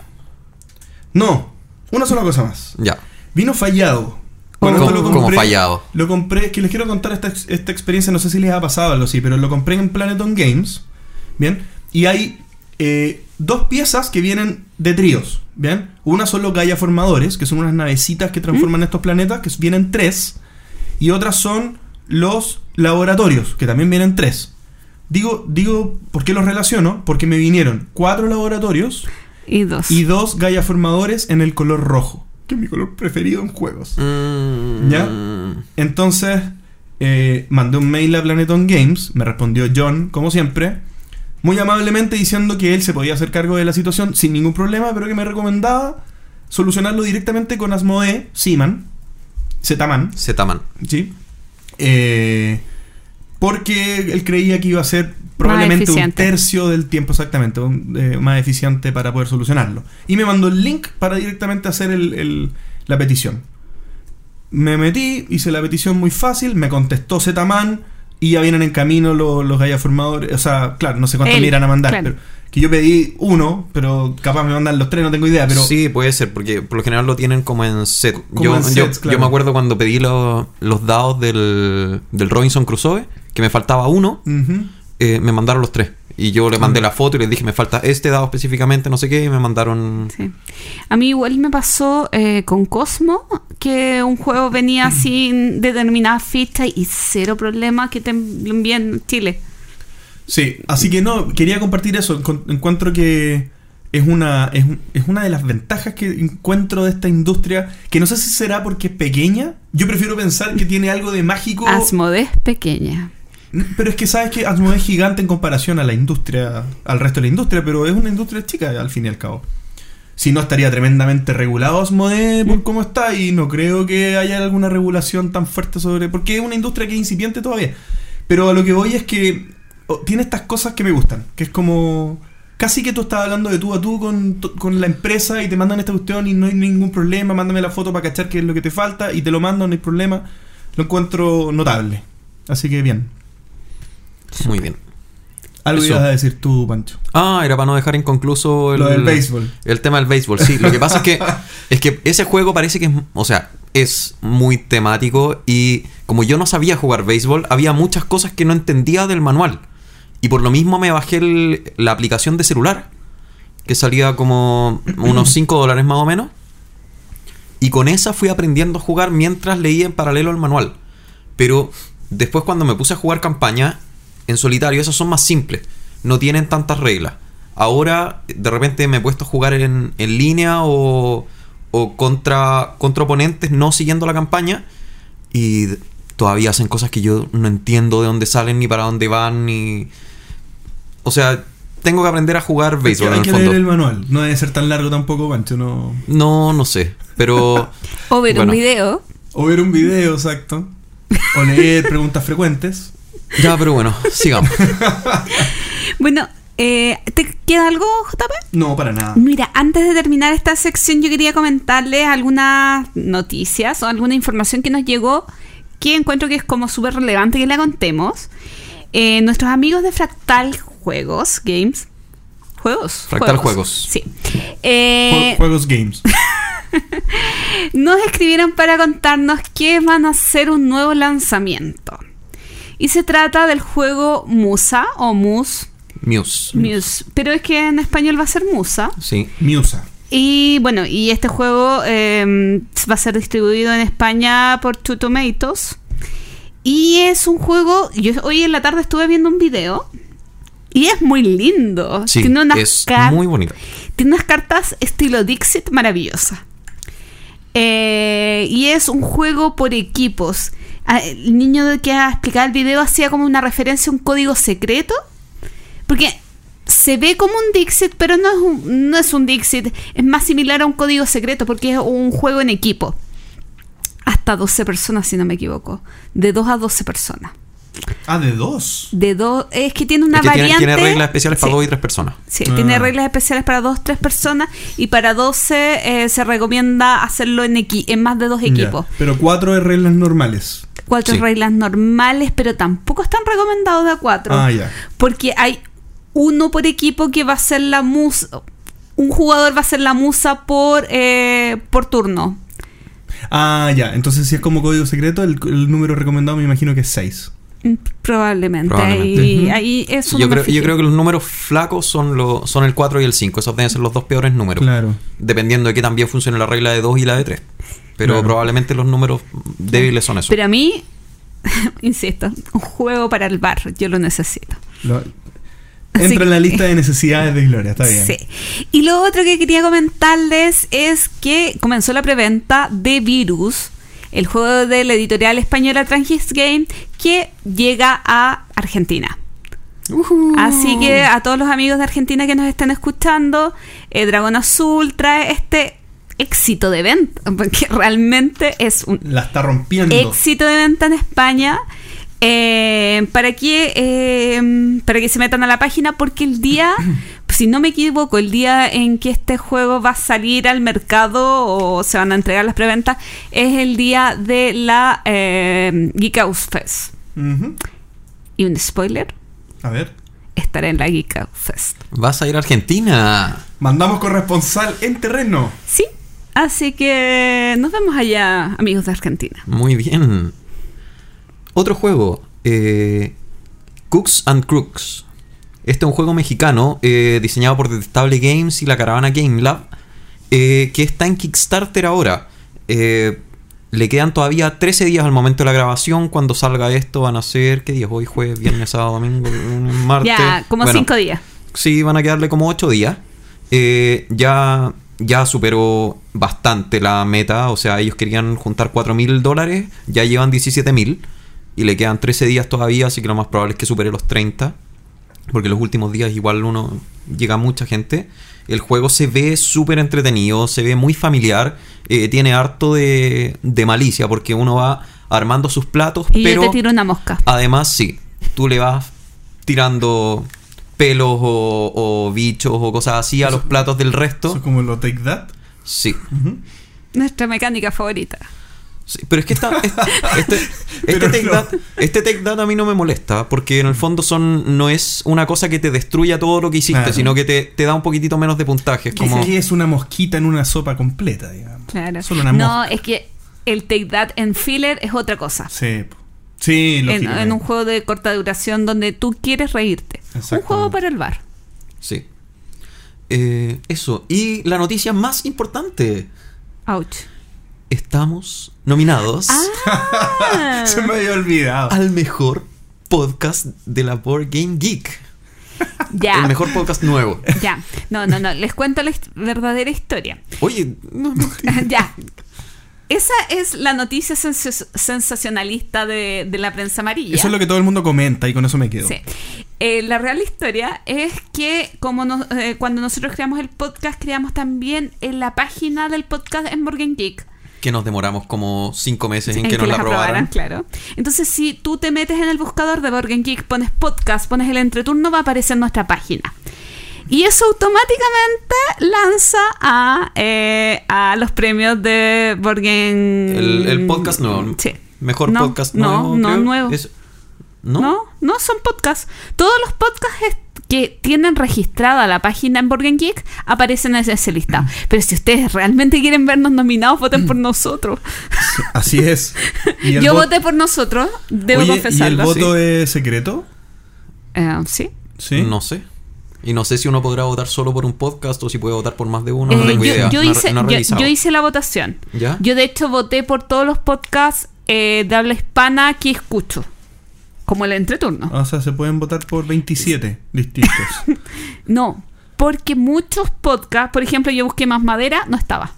no, una sola cosa más. Ya. Vino fallado. ¿Cómo, lo cómo compré- fallado? Lo compré, que les quiero contar esta, esta experiencia, no sé si les ha pasado algo así, pero lo compré en Planeton Games, ¿bien? Y hay eh, dos piezas que vienen de tríos, ¿bien? Una son los Gaia Formadores, que son unas navecitas que transforman estos planetas, que vienen tres, y otras son los laboratorios, que también vienen tres. Digo, digo, ¿por qué los relaciono? Porque me vinieron cuatro laboratorios Y dos. y dos Gaia Formadores en el color rojo, que es mi color preferido en juegos. Mm, ¿Ya? Entonces, eh, mandé un mail a Planeton Games, me respondió John, como siempre, muy amablemente diciendo que él se podía hacer cargo de la situación sin ningún problema, pero que me recomendaba solucionarlo directamente con Asmodee, Seaman, Zetaman, Zetaman. ¿sí? Eh, porque él creía que iba a ser probablemente un tercio del tiempo exactamente, un- eh, más eficiente para poder solucionarlo. Y me mandó el link para directamente hacer el- el- la petición. Me metí, hice la petición muy fácil, me contestó Zetaman y ya vienen en camino los, los formadores. O sea, claro, no sé cuántos Él, me irán a mandar, claro. pero que yo pedí uno, pero capaz me mandan los tres, no tengo idea, pero sí, puede ser, porque por lo general lo tienen como en set. Como yo, en sets, yo claro. me acuerdo cuando pedí lo- los dados del, del Robinson Crusoe, que me faltaba uno. Eh, me mandaron los tres. Y yo le mandé la foto y les dije, me falta este dado específicamente, no sé qué, y me mandaron... Sí. A mí igual me pasó eh, con Cosmo, que un juego venía sin determinadas fichas y cero problema que te lo envíen en Chile. Sí, así que no, quería compartir eso. Encuentro que es una, es, un- es una de las ventajas que encuentro de esta industria, que no sé si será porque es pequeña. Yo prefiero pensar que tiene algo de mágico. Asmodee es pequeña. Pero es que sabes que Asmodee es gigante en comparación a la industria, al resto de la industria, pero es una industria chica al fin y al cabo. Si no estaría tremendamente regulado Asmodee por cómo está y no creo que haya alguna regulación tan fuerte sobre... Porque es una industria que es incipiente todavía. Pero a lo que voy es que oh, tiene estas cosas que me gustan, que es como... Casi que tú estás hablando de tú a tú con, con la empresa y te mandan esta cuestión y no hay ningún problema, mándame la foto para cachar qué es lo que te falta y te lo mando, no hay problema. Lo encuentro notable. Así que bien. Muy bien. Algo Eso. ibas a decir tú, Pancho. Ah, era para no dejar inconcluso el, Lo del béisbol. El tema del béisbol, sí. Lo que pasa es que, es que ese juego parece que es, o sea, es muy temático y como yo no sabía jugar béisbol, había muchas cosas que no entendía del manual. Y por lo mismo me bajé el- la aplicación de celular, que salía como unos 5 dólares más o menos. Y con esa fui aprendiendo a jugar mientras leía en paralelo el manual. Pero después cuando me puse a jugar campaña, en solitario, esas son más simples. No tienen tantas reglas. Ahora, de repente me he puesto a jugar en, en línea o, o contra, contra oponentes no siguiendo la campaña. Y todavía hacen cosas que yo no entiendo de dónde salen, ni para dónde van, ni... O sea, tengo que aprender a jugar béisbol hay en el que fondo. leer el manual. No debe ser tan largo tampoco, Pancho. No... No, no sé. Pero... O ver Bueno. un video. O ver un video, exacto. O leer preguntas frecuentes. Ya, pero bueno, sigamos. Bueno, eh, ¿te queda algo, JP? No, para nada. Mira, antes de terminar esta sección, yo quería comentarles algunas noticias o alguna información que nos llegó que encuentro que es como súper relevante que la contemos. Eh, nuestros amigos de Fractal Juegos, Games. ¿Juegos? Fractal Juegos. Sí. Eh, Jue- Juegos Games. nos escribieron para contarnos que van a hacer un nuevo lanzamiento. Y se trata del juego Musa o Mus. Muse. Muse. Pero es que en español va a ser Musa. Sí. Musa. Y bueno, y este juego eh, va a ser distribuido en España por Two Tomatoes. Y es un juego. Yo hoy en la tarde estuve viendo un video. Y es muy lindo. Sí, tiene, unas es muy bonito. tiene unas cartas estilo Dixit maravillosas. Eh, y es un juego por equipos. Ah, El niño que ha explicado el video hacía como una referencia a un código secreto. Porque se ve como un Dixit, pero no es un, no es un Dixit. Es más similar a un código secreto porque es un juego en equipo. Hasta 12 personas, si no me equivoco. De 2 a 12 personas. Ah, de dos. De dos, es que tiene una Es que variante. tiene reglas especiales para Sí. dos y tres personas. Sí, Ah. tiene reglas especiales para dos, tres personas y para 12 eh, se recomienda hacerlo en, equi- en más de dos equipos. Ya. Pero cuatro de reglas normales. Cuatro Sí. reglas normales, pero tampoco están recomendados de a cuatro. Ah, ya. Porque hay uno por equipo que va a ser la musa. Un jugador va a ser la musa por, eh, por turno. Ah, ya. Entonces, si es como código secreto, el, el número recomendado me imagino que es 6. Mm, Probablemente. Probablemente. Ahí, ahí eso yo, no creo, yo creo que los números flacos son, lo- son el 4 y el 5. Esos deben ser los dos peores números. Claro. Dependiendo de que también funcione la regla de 2 y la de 3. Pero Claro. probablemente los números débiles son esos. Pero a mí, insisto, un juego para el bar, yo lo necesito. Lo- en la lista de necesidades de Gloria, está bien. Sí. Y lo otro que quería comentarles es que comenzó la preventa de Virus, el juego de la editorial española Trangis Game, que llega a Argentina. Así que a todos los amigos de Argentina que nos estén escuchando, eh, Dragón Azul trae este éxito de venta, porque realmente es un La está rompiendo. éxito de venta en España. Eh, para que eh, para que se metan a la página porque el día si no me equivoco el día en que este juego va a salir al mercado o se van a entregar las preventas es el día de la eh, Geek House Fest y un spoiler A ver. estaré en la Geek House Fest Vas a ir a Argentina. Mandamos corresponsal en terreno. sí así que nos vemos allá amigos de Argentina Muy bien. Otro juego. eh, Cooks and Crooks. Este es un juego mexicano eh, diseñado por Detestable Games y la caravana Game Lab. eh, que está en Kickstarter ahora. Eh, le quedan todavía 13 días al momento de la grabación. Cuando salga esto van a ser... ¿Qué días? Hoy jueves, viernes, sábado, domingo, martes. ya como Bueno, cinco días Sí, van a quedarle como 8 días. Eh, ya, ya superó bastante la meta. O sea, ellos querían juntar 4 mil dólares. Ya llevan 17 mil. Y le quedan 13 días todavía. Así que lo más probable es que supere los 30. Porque los últimos días igual uno llega mucha gente. El juego se ve súper entretenido, se ve muy familiar. eh, tiene harto de, de malicia porque uno va armando sus platos. y pero yo te tiro una mosca Además, sí, tú le vas tirando pelos o, o bichos o cosas así a Eso- los platos del Eso resto. es como lo Take That. Sí. Nuestra mecánica favorita Sí, Pero es que esta, este, este, este take no. that, este take that a mí no me molesta, porque en el fondo son no es una cosa que te destruya todo lo que hiciste, Claro. sino que te, te da un poquitito menos de puntaje. Es Que como, sí es una mosquita en una sopa completa, digamos. Claro. Solo una no, mosca. es que el Take That en filler es otra cosa. Sí. Sí, En, en un juego de corta duración donde tú quieres reírte. Un juego para el bar. Sí. Eh, eso. Y la noticia más importante. Ouch. Estamos nominados Ah. Se me había olvidado. al mejor podcast de la Board Game Geek. ya. El mejor podcast nuevo. Ya. No, no, no. Les cuento la verdadera historia. Oye, no, no, ya. Esa es la noticia sens- sensacionalista de, de la prensa amarilla. Eso es lo que todo el mundo comenta y con eso me quedo. Sí. Eh, la real historia es que como nos- eh, cuando nosotros creamos el podcast, creamos también en la página del podcast en Morgan Geek. que nos demoramos como cinco meses en, en que nos la aprobaran. claro. Entonces, si tú te metes en el buscador de Morgan Geek, pones podcast, pones el entreturno, va a aparecer nuestra página. Y eso automáticamente lanza a, eh, a los premios de Borgen. El, el podcast nuevo. Sí. Mejor No, podcast no, nuevo. no, creo. nuevo. Es- ¿No? ¿No? no, son podcasts. Todos los podcasts que tienen registrada la página en Borgen Geek aparecen en ese listado. Pero si ustedes realmente quieren vernos nominados, voten por nosotros. Así es. Yo vo- voté por nosotros, debo Oye, ¿Y el voto es secreto? Eh, sí. Sí. No sé. Y no sé si uno podrá votar solo por un podcast o si puede votar por más de uno. no Eh, tengo yo, idea. yo hice, no he yo- revisado. yo hice la votación. ¿Ya? Yo de hecho voté por todos los podcasts eh, de habla hispana que escucho. Como el entreturno. O sea, se pueden votar por 27 distintos. No, porque muchos podcasts, por ejemplo, yo busqué más madera, no estaba.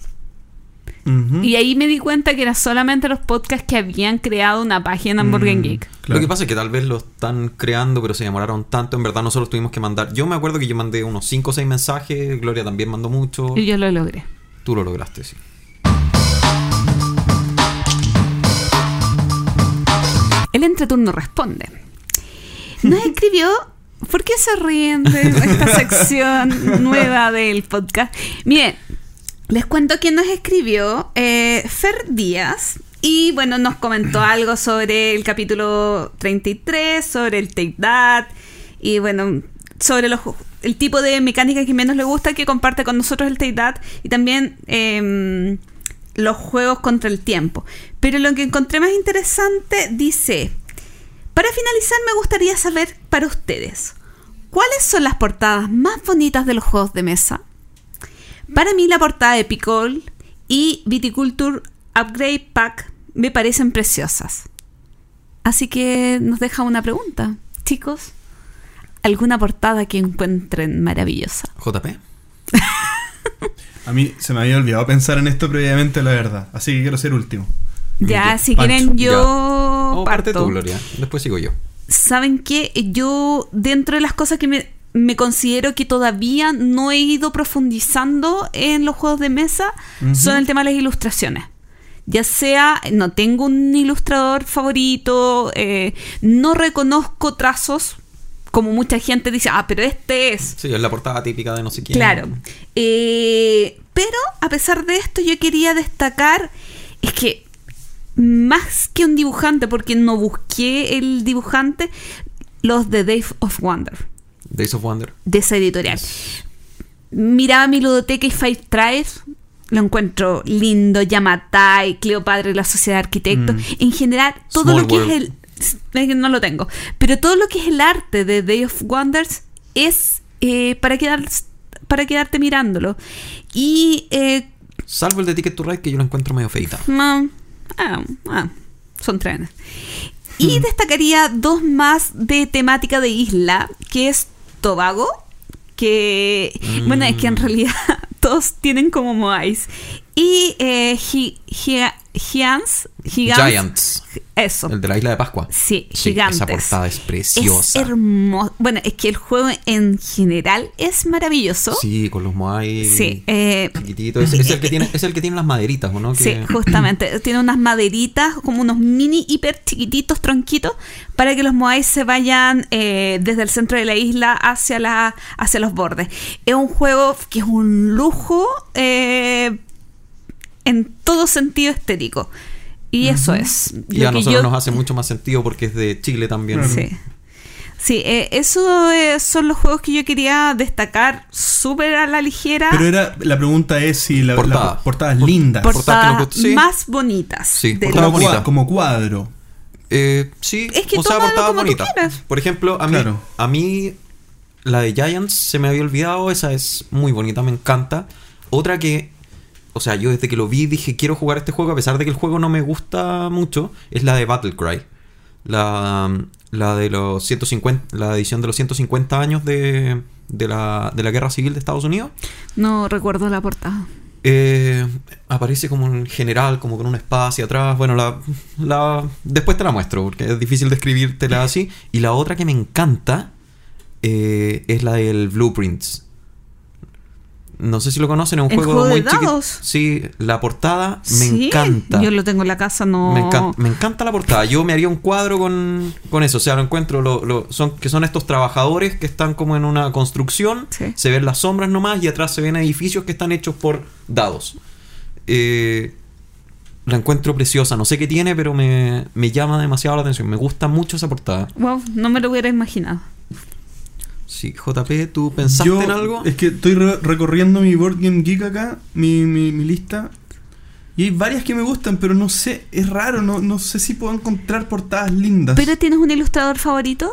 Y ahí me di cuenta que eran solamente los podcasts que habían creado una página en Burger Mm, Geek. claro. Lo que pasa es que tal vez lo están creando, pero se demoraron tanto. En verdad, nosotros tuvimos que mandar. Yo me acuerdo que yo mandé unos 5 o 6 mensajes. Gloria también mandó mucho. Y yo lo logré. Tú lo lograste, sí. El entreturno responde. Nos escribió. ¿Por qué se ríen de esta sección nueva del podcast? Miren, les cuento quién nos escribió. eh, Fer Díaz. Y bueno, nos comentó algo sobre el capítulo 33, sobre el Take That. Y bueno, sobre los, el tipo de mecánica que menos le gusta, que comparte con nosotros el Take That. Y también em, los juegos contra el tiempo. Pero lo que encontré más interesante dice, para finalizar me gustaría saber para ustedes, ¿cuáles son las portadas más bonitas de los juegos de mesa? Para mí la portada de Picol y Viticulture Upgrade Pack me parecen preciosas. Así que nos deja una pregunta, chicos. ¿Alguna portada que encuentren maravillosa? JP. A mí se me había olvidado pensar en esto previamente, la verdad. Así que quiero ser último. Ya, si Pancho, quieren yo O parte tú, Gloria. Después sigo yo. ¿saben qué? Yo, dentro de las cosas que me, me considero que todavía no he ido profundizando en los juegos de mesa, son el tema de las ilustraciones. Ya sea, no tengo un ilustrador favorito, eh, no reconozco trazos, como mucha gente dice, ah, pero este es. Sí, es la portada típica de no sé quién. Claro. Eh, pero a pesar de esto, yo quería destacar, es que más que un dibujante, porque no busqué el dibujante, los de Days of Wonder, Days of Wonder. de esa editorial. Miraba mi ludoteca y Five Tribes, lo encuentro lindo, Yamatai, Cleopatra y la Sociedad de Arquitectos. En general, todo Small lo que World. es el... No lo tengo. Pero todo lo que es el arte de Day of Wonders es eh, para, quedar, para quedarte mirándolo. Y eh, Salvo el de Ticket to Ride, que yo lo encuentro medio feita. ah, ah, son trenes. Y destacaría dos más de temática de isla, que es Tobago, que, bueno, es que en realidad todos tienen como Moais. Y eh, Gi- Gia- Giants, Giants. eso. El de la isla de Pascua. Sí, Sí, gigantes. esa portada es preciosa. Es hermoso. Bueno, es que el juego en general es maravilloso. Sí, con los Moai. Sí, eh, chiquititos. Es, es el que tiene, es el que tiene las maderitas, ¿o no? Sí, justamente. Tiene unas maderitas, como unos mini hiper chiquititos tronquitos, para que los moais se vayan eh, desde el centro de la isla hacia, la, hacia los bordes. Es un juego que es un lujo eh, en todo sentido estético. Y eso es. Y lo a que nosotros yo- nos hace mucho más sentido porque es de Chile también. Sí. Sí, eh, eso eh, son los juegos que yo quería destacar súper a la ligera. Pero era, la pregunta es si la, Portada. la portada es Por- linda. por- portada que portadas nos gusta- sí. más bonitas. Sí, portada los- como, bonita. cua- como cuadro. Eh, sí, Es que o sea, tómalo portada como tú bonita. quieras. Por ejemplo, a mí, Claro. a mí la de Giants se me había olvidado, esa es muy bonita, me encanta. Otra que, o sea, yo desde que lo vi dije quiero jugar este juego, a pesar de que el juego no me gusta mucho, es la de Battlecry. La, la de los 150, la edición de los 150 años de, de, la, de la Guerra Civil de Estados Unidos. No recuerdo la portada. Eh, aparece como un general, como con una espada hacia atrás. Bueno, la, la después te la muestro, porque es difícil describírtela así. Y la otra que me encanta eh, es la del Blueprints. No sé si lo conocen, es un ¿El juego, juego de muy chiquito. Sí, la portada me Sí, encanta. Yo lo tengo en la casa, no. Me, encan- me encanta la portada. Yo me haría un cuadro con, con eso. O sea, lo encuentro. Lo, lo- son, que son estos trabajadores que están como en una construcción. Sí. Se ven las sombras nomás y atrás se ven edificios que están hechos por dados. Eh, la encuentro preciosa. No sé qué tiene, pero me, me llama demasiado la atención. Me gusta mucho esa portada. Wow, no me lo hubiera imaginado. Sí, JP, ¿tú pensaste Yo, en algo? Es que estoy re- recorriendo mi Board Game Geek acá, mi, mi, mi lista. Y hay varias que me gustan, pero no sé, es raro, no, no sé si puedo encontrar portadas lindas. ¿Pero tienes un ilustrador favorito?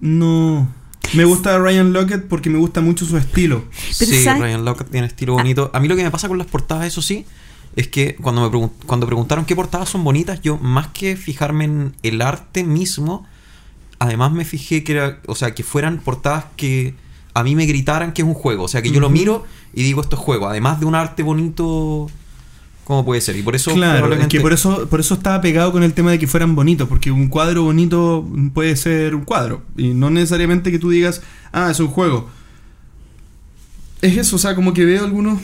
No. Me gusta Ryan Lockett porque me gusta mucho su estilo. Pero sí, ¿sabes? Ryan Lockett tiene estilo bonito. A mí lo que me pasa con las portadas, eso sí, es que cuando me pregun- cuando preguntaron qué portadas son bonitas, yo más que fijarme en el arte mismo, además me fijé que era, o sea, que fueran portadas que a mí me gritaran que es un juego, o sea, que yo lo miro y digo esto es juego, además de un arte bonito, ¿cómo puede ser? Y por eso claro, es probablemente- que por eso, por eso estaba pegado con el tema de que fueran bonitos, porque un cuadro bonito puede ser un cuadro, y no necesariamente que tú digas, ah, es un juego. Es eso, o sea, como que veo algunos...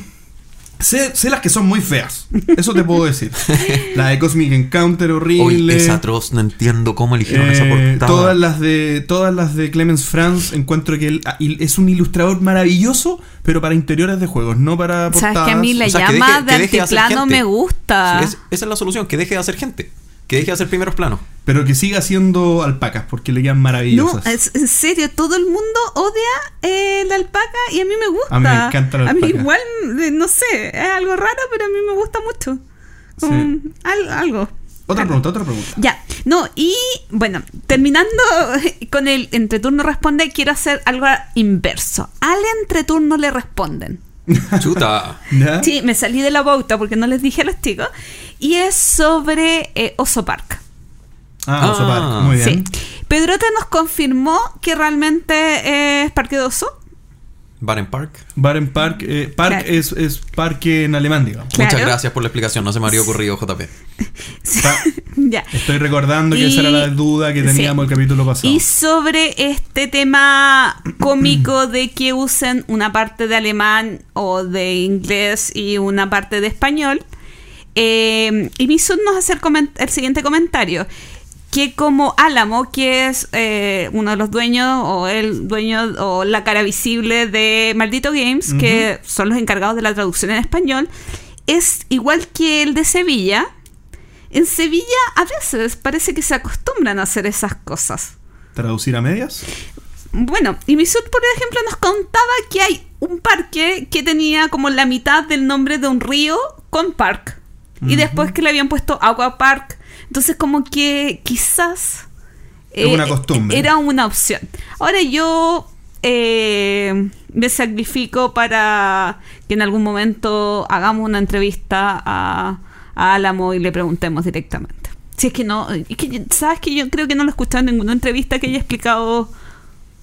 Sé, sé las que son muy feas, eso te puedo decir. La de Cosmic Encounter Hoy horrible. es atroz, no entiendo cómo eligieron esa Eh, portada. todas las de todas las de Clemens Franz encuentro que él ah, es un ilustrador maravilloso pero para interiores de juegos no para portadas Sabes que a mí la O sea, llama deje- que de deje de me gusta. Sí, es- esa es la solución, que deje de hacer gente, que deje de hacer primeros planos. pero que siga haciendo alpacas porque le quedan no, maravillosas es, en serio, todo el mundo odia eh, la alpaca y a mí me gusta. A mí me encanta la A mí alpaca. igual, eh, no sé, es algo raro, pero a mí me gusta mucho. Sí. Al- algo. otra pregunta otra pregunta Ya, no, y bueno, terminando con el entreturno responde, quiero hacer algo inverso. Al entreturno le responden. Chuta. ¿Ya? Sí, me salí de la pauta porque no les dije a los chicos. Y es sobre eh, Oso Park. ah, Oso Ah. Park, muy bien Sí. Pedrote nos confirmó que realmente es Parque de Oso. Baren Park. Baren Park. eh, Park Claro. es, es parque en alemán, digamos. Claro. Muchas gracias por la explicación, no se me habría ocurrido, JP. Ya. estoy recordando que Y- esa era la duda que teníamos sí. el capítulo pasado. Y sobre este tema cómico de que usen una parte de alemán o de inglés y una parte de español, eh, y Misun nos hace el, siguiente comentario. Que como Álamo, que es eh, uno de los dueños o el dueño o la cara visible de Maldito Games, que son los encargados de la traducción en español, es igual que el de Sevilla. En Sevilla a veces parece que se acostumbran a hacer esas cosas. ¿Traducir a medias? Bueno, y Misut, por ejemplo, nos contaba que hay un parque que tenía como la mitad del nombre de un río con park. Y después que le habían puesto Aqua Park. Entonces, como que quizás. Es una costumbre. Era una opción. Ahora yo eh, me sacrifico para que en algún momento hagamos una entrevista a, a Álamo y le preguntemos directamente. Si es que no. es que, ¿Sabes que Yo creo que no lo he escuchado en ninguna entrevista que haya explicado.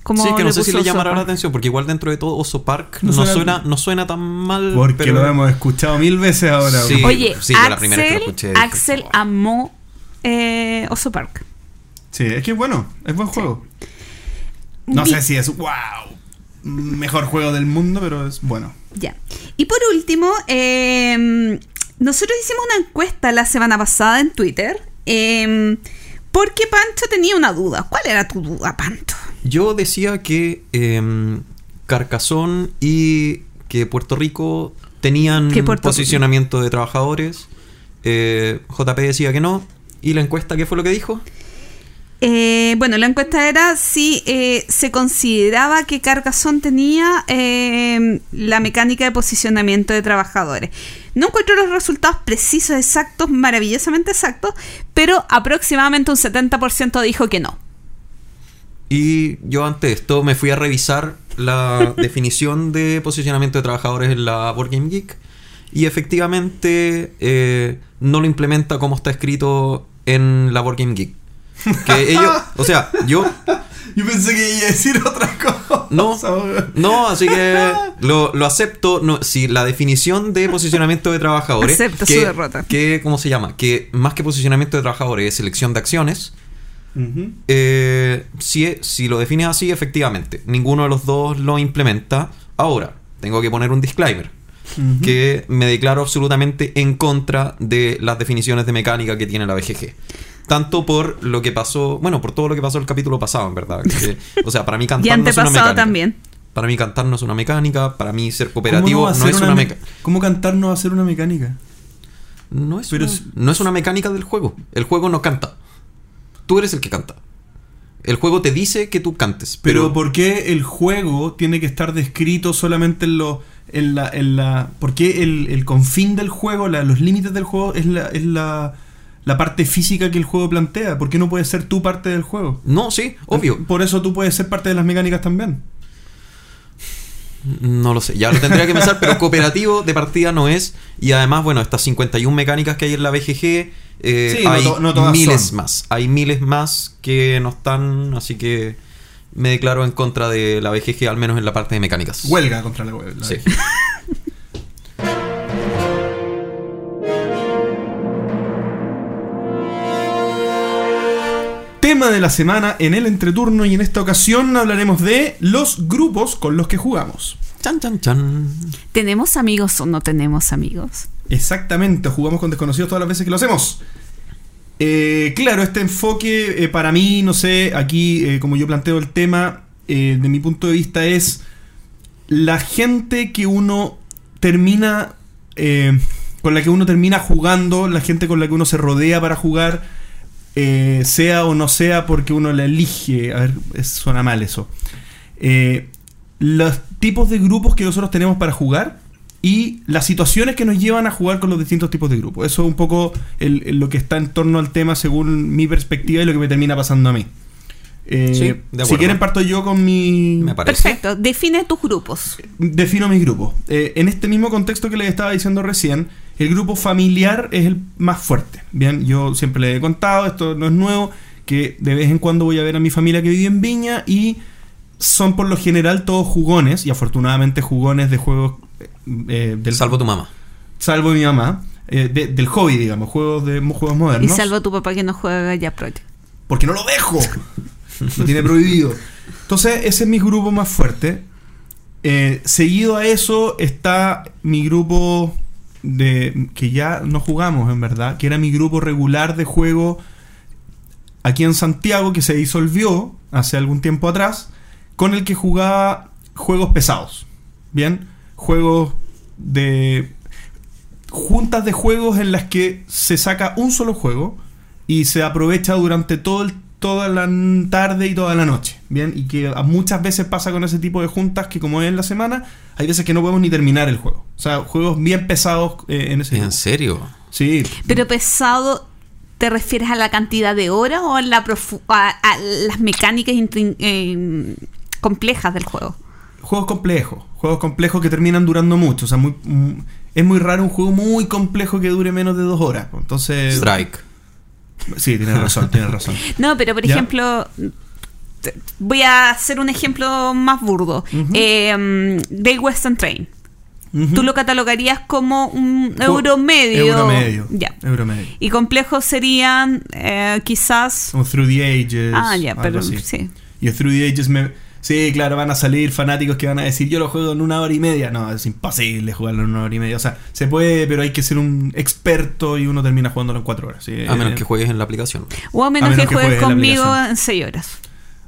Sí, que no sé si le llamará la atención, porque igual dentro de todo Oso Park No no, suena- suena, no suena tan mal. Porque pero- lo hemos escuchado mil veces ahora. Sí. Oye, sí, fue la primera vez que lo Axel, escuché, dije, Axel "Wow". amó eh, Oso Park. Sí, es que es bueno, es buen juego. No Vi- sé si es wow, mejor juego del mundo, pero es bueno. Ya. Y por último, eh, nosotros hicimos una encuesta la semana pasada en Twitter. eh, porque Pancho tenía una duda. ¿Cuál era tu duda, Pancho? Yo decía que em, Carcasón y que Puerto Rico tenían Puerto- posicionamiento de trabajadores. Eh, JP decía que no. ¿Y la encuesta qué fue lo que dijo? Eh, bueno, la encuesta era si eh, se consideraba que Carcassonne tenía eh, la mecánica de posicionamiento de trabajadores. No encuentro los resultados precisos, exactos, maravillosamente exactos, pero aproximadamente un 70% dijo que no. Y yo ante esto me fui a revisar la definición de posicionamiento de trabajadores en la Board Game Geek. Y efectivamente eh, no lo implementa como está escrito en la Board Game Geek. Que ellos, o sea, yo Yo pensé que iba a decir otra cosa. No, no, así que lo, lo acepto. No, si la definición de posicionamiento de trabajadores. Que, su derrota. Que, ¿Cómo se llama? Que más que posicionamiento de trabajadores es selección de acciones. Eh, si, si lo defines así, efectivamente, ninguno de los dos lo implementa. Ahora, tengo que poner un disclaimer. Que me declaro absolutamente en contra de las definiciones de mecánica que tiene la BGG. Tanto por lo que pasó, bueno, por todo lo que pasó el capítulo pasado, en verdad. que- o sea, para mí cantar Y no es una mecánica. también. Para mí cantar no es una mecánica, para mí ser ¿Cómo cooperativo no, es una me- mecánica. ¿Cómo cantar no va a ser una mecánica? No es, Pero una, es- no es una mecánica del juego. El juego no canta. Tú eres el que canta. El juego te dice que tú cantes. Pero, Pero, ¿por qué el juego tiene que estar descrito solamente en lo. En la, en la, ¿Por qué el, el confín del juego, la- los límites del juego, es, la, es la, la parte física que el juego plantea? ¿Por qué no puedes ser tú parte del juego? No, sí, obvio. Por eso tú puedes ser parte de las mecánicas también. No lo sé, ya lo tendría que pensar, pero cooperativo de partida no es. Y además, bueno, estas 51 mecánicas que hay en la BGG, eh, Sí, no hay to- no todas miles son. más. Hay miles más que no están, así que me declaro en contra de la BGG, al menos en la parte de mecánicas. Huelga contra la huelga. Sí. Tema de la semana en el entreturno y en esta ocasión hablaremos de los grupos con los que jugamos. Chan, chan, chan. ¿Tenemos amigos o no tenemos amigos? Exactamente, jugamos con desconocidos todas las veces que lo hacemos. Eh, claro, este enfoque eh, para mí, no sé, aquí eh, como yo planteo el tema, de mi punto de vista es la gente que uno termina, con la que uno termina jugando, la gente con la que uno se rodea para jugar, sea o no sea porque uno la elige. A ver, suena mal eso. Los tipos de grupos que nosotros tenemos para jugar y las situaciones que nos llevan a jugar con los distintos tipos de grupos. Eso es un poco el- el- lo que está en torno al tema según mi perspectiva y lo que me termina pasando a mí. Eh, Sí, de acuerdo. si quieren parto yo con mi... Me parece. Perfecto. Define tus grupos. Defino mis grupos. Eh, en este mismo contexto que les estaba diciendo recién, el grupo familiar es el más fuerte. Bien, yo siempre les he contado, esto no es nuevo, que de vez en cuando voy a ver a mi familia que vive en Viña y son por lo general todos jugones, y afortunadamente jugones de juegos eh, del Salvo tu mamá. salvo mi mamá, eh, de- del hobby, digamos, juegos de juegos Y modernos. salvo a tu papá que no juega ya Project. Porque no lo dejo. Lo tiene prohibido. Entonces, ese es mi grupo más fuerte. Eh, seguido a eso está mi grupo de que ya no jugamos, en verdad, que era mi grupo regular de juego aquí en Santiago, que se disolvió hace algún tiempo atrás, con el que jugaba juegos pesados. Bien, juegos de juntas de juegos en las que se saca un solo juego y se aprovecha durante todo el- toda la tarde y toda la noche. Bien, y que muchas veces pasa con ese tipo de juntas que como es en la semana, hay veces que no podemos ni terminar el juego. O sea, juegos bien pesados eh, en ese ¿En serio? Sí. Pero pesado, ¿te refieres a la cantidad de horas o a, la profu- a, a las mecánicas eh, complejas del juego? Juegos complejos, juegos complejos que terminan durando mucho. O sea, muy, mm, es muy raro un juego muy complejo que dure menos de dos horas. Entonces, Strike. sí, tienes razón, tienes razón. No, pero por ¿Ya? ejemplo, voy a hacer un ejemplo más burdo. Ujú. Eh, Great Western Train. ¿Tú lo catalogarías como un euro medio? Euro medio. Ya. Euro medio. Y complejos serían eh, quizás... Como Through the Ages. Ah, ya, pero así. sí. Y Through the Ages me... Sí, claro, van a salir fanáticos que van a decir yo lo juego en una hora y media. No, es imposible jugarlo en una hora y media. O sea, se puede, pero hay que ser un experto y uno termina jugándolo en cuatro horas. sí. A menos que juegues en la aplicación. O a menos, menos que, que juegues conmigo en 6 horas.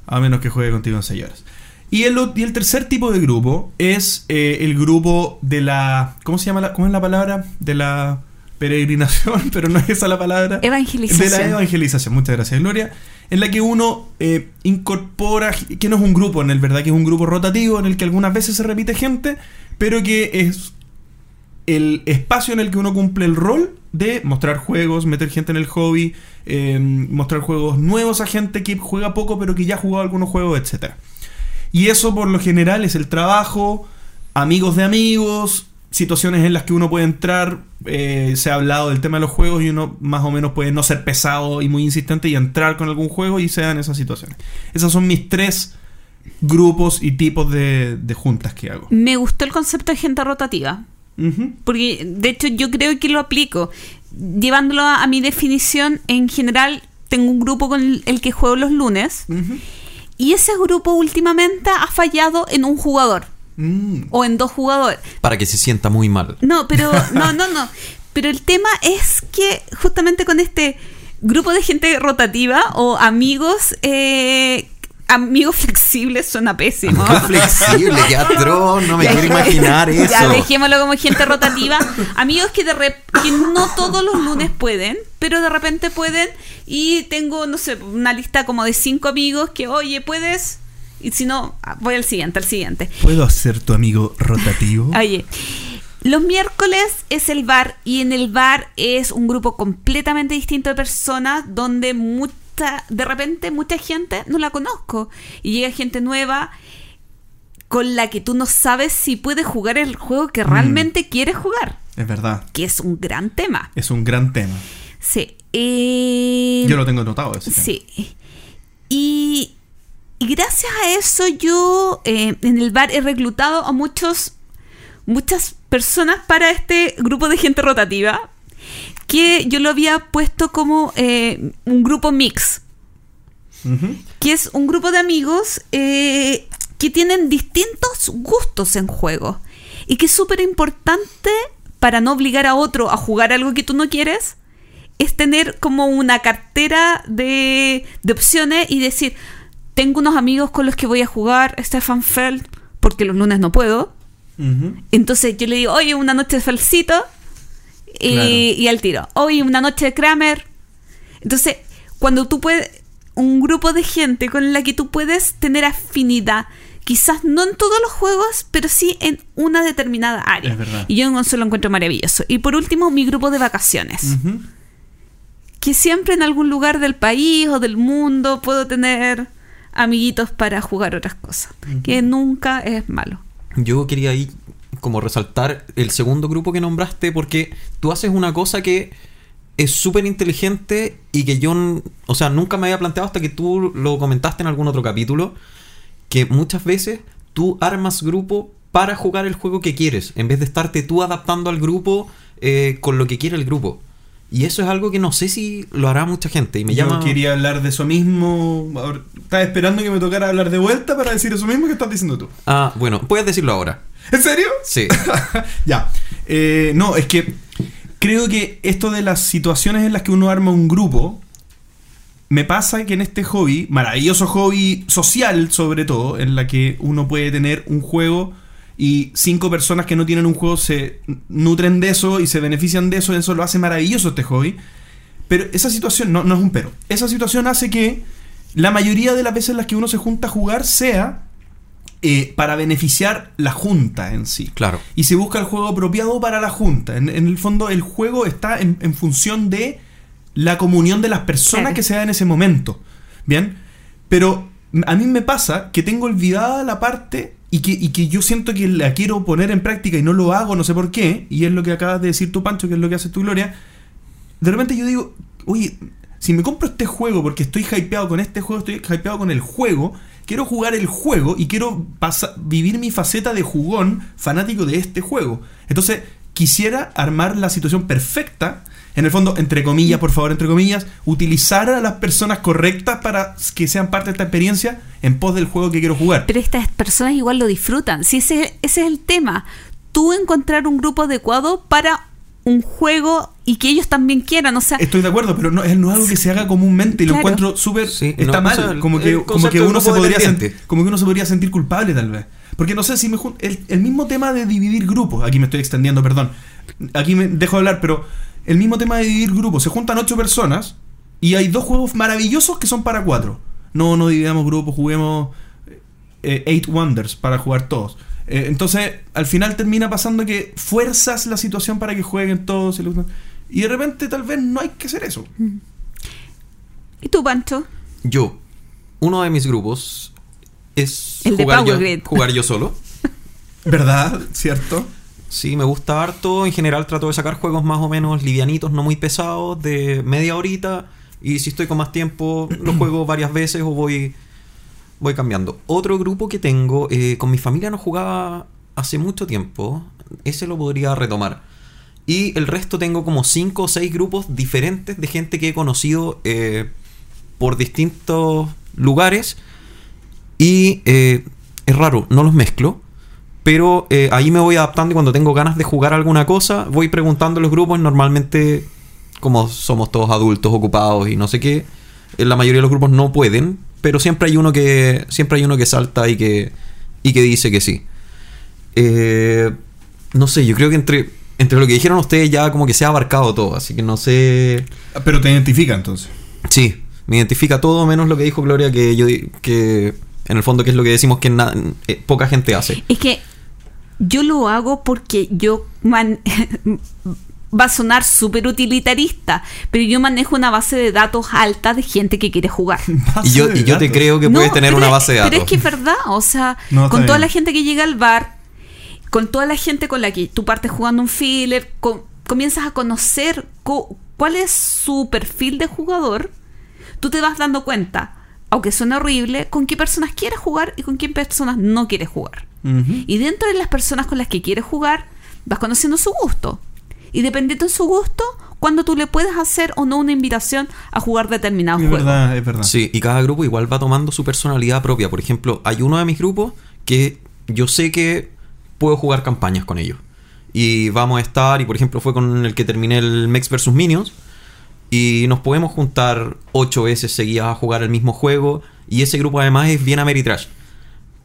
A menos que juegue contigo en 6 horas. Y el, y el tercer tipo de grupo es eh, el grupo de la... ¿Cómo se llama? La, ¿Cómo es la palabra? De la peregrinación, pero no es esa la palabra. Evangelización. De la evangelización, muchas gracias Gloria. En la que uno eh, incorpora, que no es un grupo en el verdad, que es un grupo rotativo en el que algunas veces se repite gente, pero que es el espacio en el que uno cumple el rol de mostrar juegos, meter gente en el hobby, eh, mostrar juegos nuevos a gente que juega poco pero que ya ha jugado algunos juegos, etc. Y eso por lo general es el trabajo, amigos de amigos, situaciones en las que uno puede entrar, eh, se ha hablado del tema de los juegos y uno más o menos puede no ser pesado y muy insistente y entrar con algún juego y se dan esas situaciones. Esos son mis tres grupos y tipos de, de juntas que hago. Me gustó el concepto de gente rotativa. Porque de hecho yo creo que lo aplico. Llevándolo a, a mi definición, en general tengo un grupo con el, el que juego los lunes. Y ese grupo últimamente ha fallado en un jugador. Mm. O en dos jugadores. Para que se sienta muy mal. No, pero no, no, no. Pero el tema es que justamente con este grupo de gente rotativa o amigos, eh, amigos flexibles suena pésimo. Qué flexible, qué atroz, no me Ya, quiero imaginar eso. Ya dejémoslo como gente rotativa. Amigos que de rep- que no todos los lunes pueden, pero de repente pueden. Y tengo, no sé, una lista como de cinco amigos que, oye, puedes. Y si no, voy al siguiente, al siguiente. ¿Puedo ser tu amigo rotativo? Oye, los miércoles es el bar y en el bar es un grupo completamente distinto de personas donde mucha, de repente mucha gente no la conozco y llega gente nueva con la que tú no sabes si puede jugar el juego que realmente quieres jugar, Es verdad. que es un gran tema. Es un gran tema. Sí. eh, Yo lo tengo notado. Ese tema. Sí. Y, y gracias a eso yo eh, en el bar he reclutado a muchos muchas personas para este grupo de gente rotativa que yo lo había puesto como eh, un grupo mix, que es un grupo de amigos eh, que tienen distintos gustos en juego. Y que es súper importante para no obligar a otro a jugar algo que tú no quieres, es tener como una cartera de, de opciones y decir, tengo unos amigos con los que voy a jugar Stefan Feld, porque los lunes no puedo. Entonces yo le digo, oye, una noche de Felcito. Y, Claro. y al tiro, oye, una noche de Kramer. Entonces, cuando tú puedes, un grupo de gente con la que tú puedes tener afinidad, quizás no en todos los juegos, pero sí en una determinada área. Es verdad. Y yo en eso lo encuentro maravilloso. Y por último, mi grupo de vacaciones. Que siempre en algún lugar del país o del mundo puedo tener amiguitos para jugar otras cosas. Que nunca es malo. Yo quería ahí como resaltar el segundo grupo que nombraste porque tú haces una cosa que es súper inteligente y que yo, o sea, nunca me había planteado hasta que tú lo comentaste en algún otro capítulo. que muchas veces tú armas grupo para jugar el juego que quieres, en vez de estarte tú adaptando al grupo eh, con lo que quiere el grupo. Y eso es algo que no sé si lo hará mucha gente. Y me Yo llama. quería hablar de eso mismo. Estaba esperando que me tocara hablar de vuelta para decir eso mismo que estás diciendo tú. Ah, bueno, puedes decirlo ahora. ¿En serio? Sí. ya. Eh, no, es que creo que esto de las situaciones en las que uno arma un grupo, me pasa que en este hobby, maravilloso hobby social sobre todo, en la que uno puede tener un juego y cinco personas que no tienen un juego se nutren de eso y se benefician de eso, eso lo hace maravilloso este hobby. Pero esa situación, no, no es un pero, esa situación hace que la mayoría de las veces en las que uno se junta a jugar sea eh, para beneficiar la junta en sí Claro. y se busca el juego apropiado para la junta. En, en el fondo, el juego está en, en función de la comunión de las personas Claro. que se da en ese momento. Bien, pero a mí me pasa que tengo olvidada la parte y que, y que yo siento que la quiero poner en práctica y no lo hago, no sé por qué, y es lo que acabas de decir tú, Pancho, que es lo que hace tu Gloria. De repente yo digo, oye, si me compro este juego porque estoy hypeado con este juego, estoy hypeado con el juego, quiero jugar el juego y quiero vivir mi faceta de jugón fanático de este juego. Entonces, quisiera armar la situación perfecta. En el fondo, entre comillas, por favor, entre comillas, utilizar a las personas correctas para que sean parte de esta experiencia en pos del juego que quiero jugar. Pero estas personas igual lo disfrutan. Si ese, ese es el tema. Tú encontrar un grupo adecuado para un juego y que ellos también quieran. O sea, Estoy de acuerdo, pero no es, no es algo que se haga comúnmente y lo encuentro súper. Sí, está no, mal. o sea, el- como, que, como que uno se podría sentir, como que uno se podría sentir culpable, tal vez. Porque no sé si me el, el mismo tema de dividir grupos. Aquí me estoy extendiendo, perdón. Aquí me dejo de hablar, pero el mismo tema de dividir grupos. Se juntan ocho personas y hay dos juegos maravillosos que son para cuatro. No, no dividamos grupos, juguemos eh, Eight Wonders para jugar todos. Eh, entonces, al final termina pasando que fuerzas la situación para que jueguen todos. y los- Y de repente, tal vez no hay que hacer eso. ¿y tú, Pancho? Yo, uno de mis grupos es El de Power yo, Grid. jugar yo solo. ¿Verdad? ¿Cierto? Sí, me gusta harto. En general trato de sacar juegos más o menos livianitos, no muy pesados, de media horita. Y si estoy con más tiempo, los juego varias veces o voy, voy cambiando. Otro grupo que tengo, eh, con mi familia no jugaba hace mucho tiempo. Ese lo podría retomar. Y el resto tengo como 5 o 6 grupos diferentes de gente que he conocido eh, por distintos lugares. Y eh, es raro, no los mezclo. Pero eh, ahí me voy adaptando y cuando tengo ganas de jugar alguna cosa, voy preguntando a los grupos. Normalmente, como somos todos adultos ocupados y no sé qué, eh, la mayoría de los grupos no pueden. Pero siempre hay uno que. Siempre hay uno que salta y que. y que dice que sí. Eh, no sé, yo creo que entre. Entre lo que dijeron ustedes ya como que se ha abarcado todo. Así que no sé. Pero te identifica entonces. Sí, me identifica todo menos lo que dijo Gloria, que yo di- que en el fondo que es lo que decimos que na- eh, poca gente hace. Es que yo lo hago porque yo man- va a sonar súper utilitarista, pero yo manejo una base de datos alta de gente que quiere jugar. Y yo, y yo te creo que No, puedes tener una base de datos. Pero es que es verdad, o sea, No, con toda bien. la gente que llega al bar, con toda la gente con la que tú partes jugando un filler, con- comienzas a conocer co- cuál es su perfil de jugador, tú te vas dando cuenta, aunque suene horrible, con qué personas quieres jugar y con qué personas no quieres jugar. Y dentro de las personas con las que quieres jugar, vas conociendo su gusto. Y dependiendo de su gusto, cuando tú le puedes hacer o no una invitación a jugar determinado Es juego. verdad, es verdad. Sí, y cada grupo igual va tomando su personalidad propia. Por ejemplo, hay uno de mis grupos que yo sé que puedo jugar campañas con ellos. Y vamos a estar, y por ejemplo fue con el que terminé el Mex vs Minions. Y nos podemos juntar ocho veces seguidas a jugar el mismo juego. Y ese grupo además es bien Ameritrash.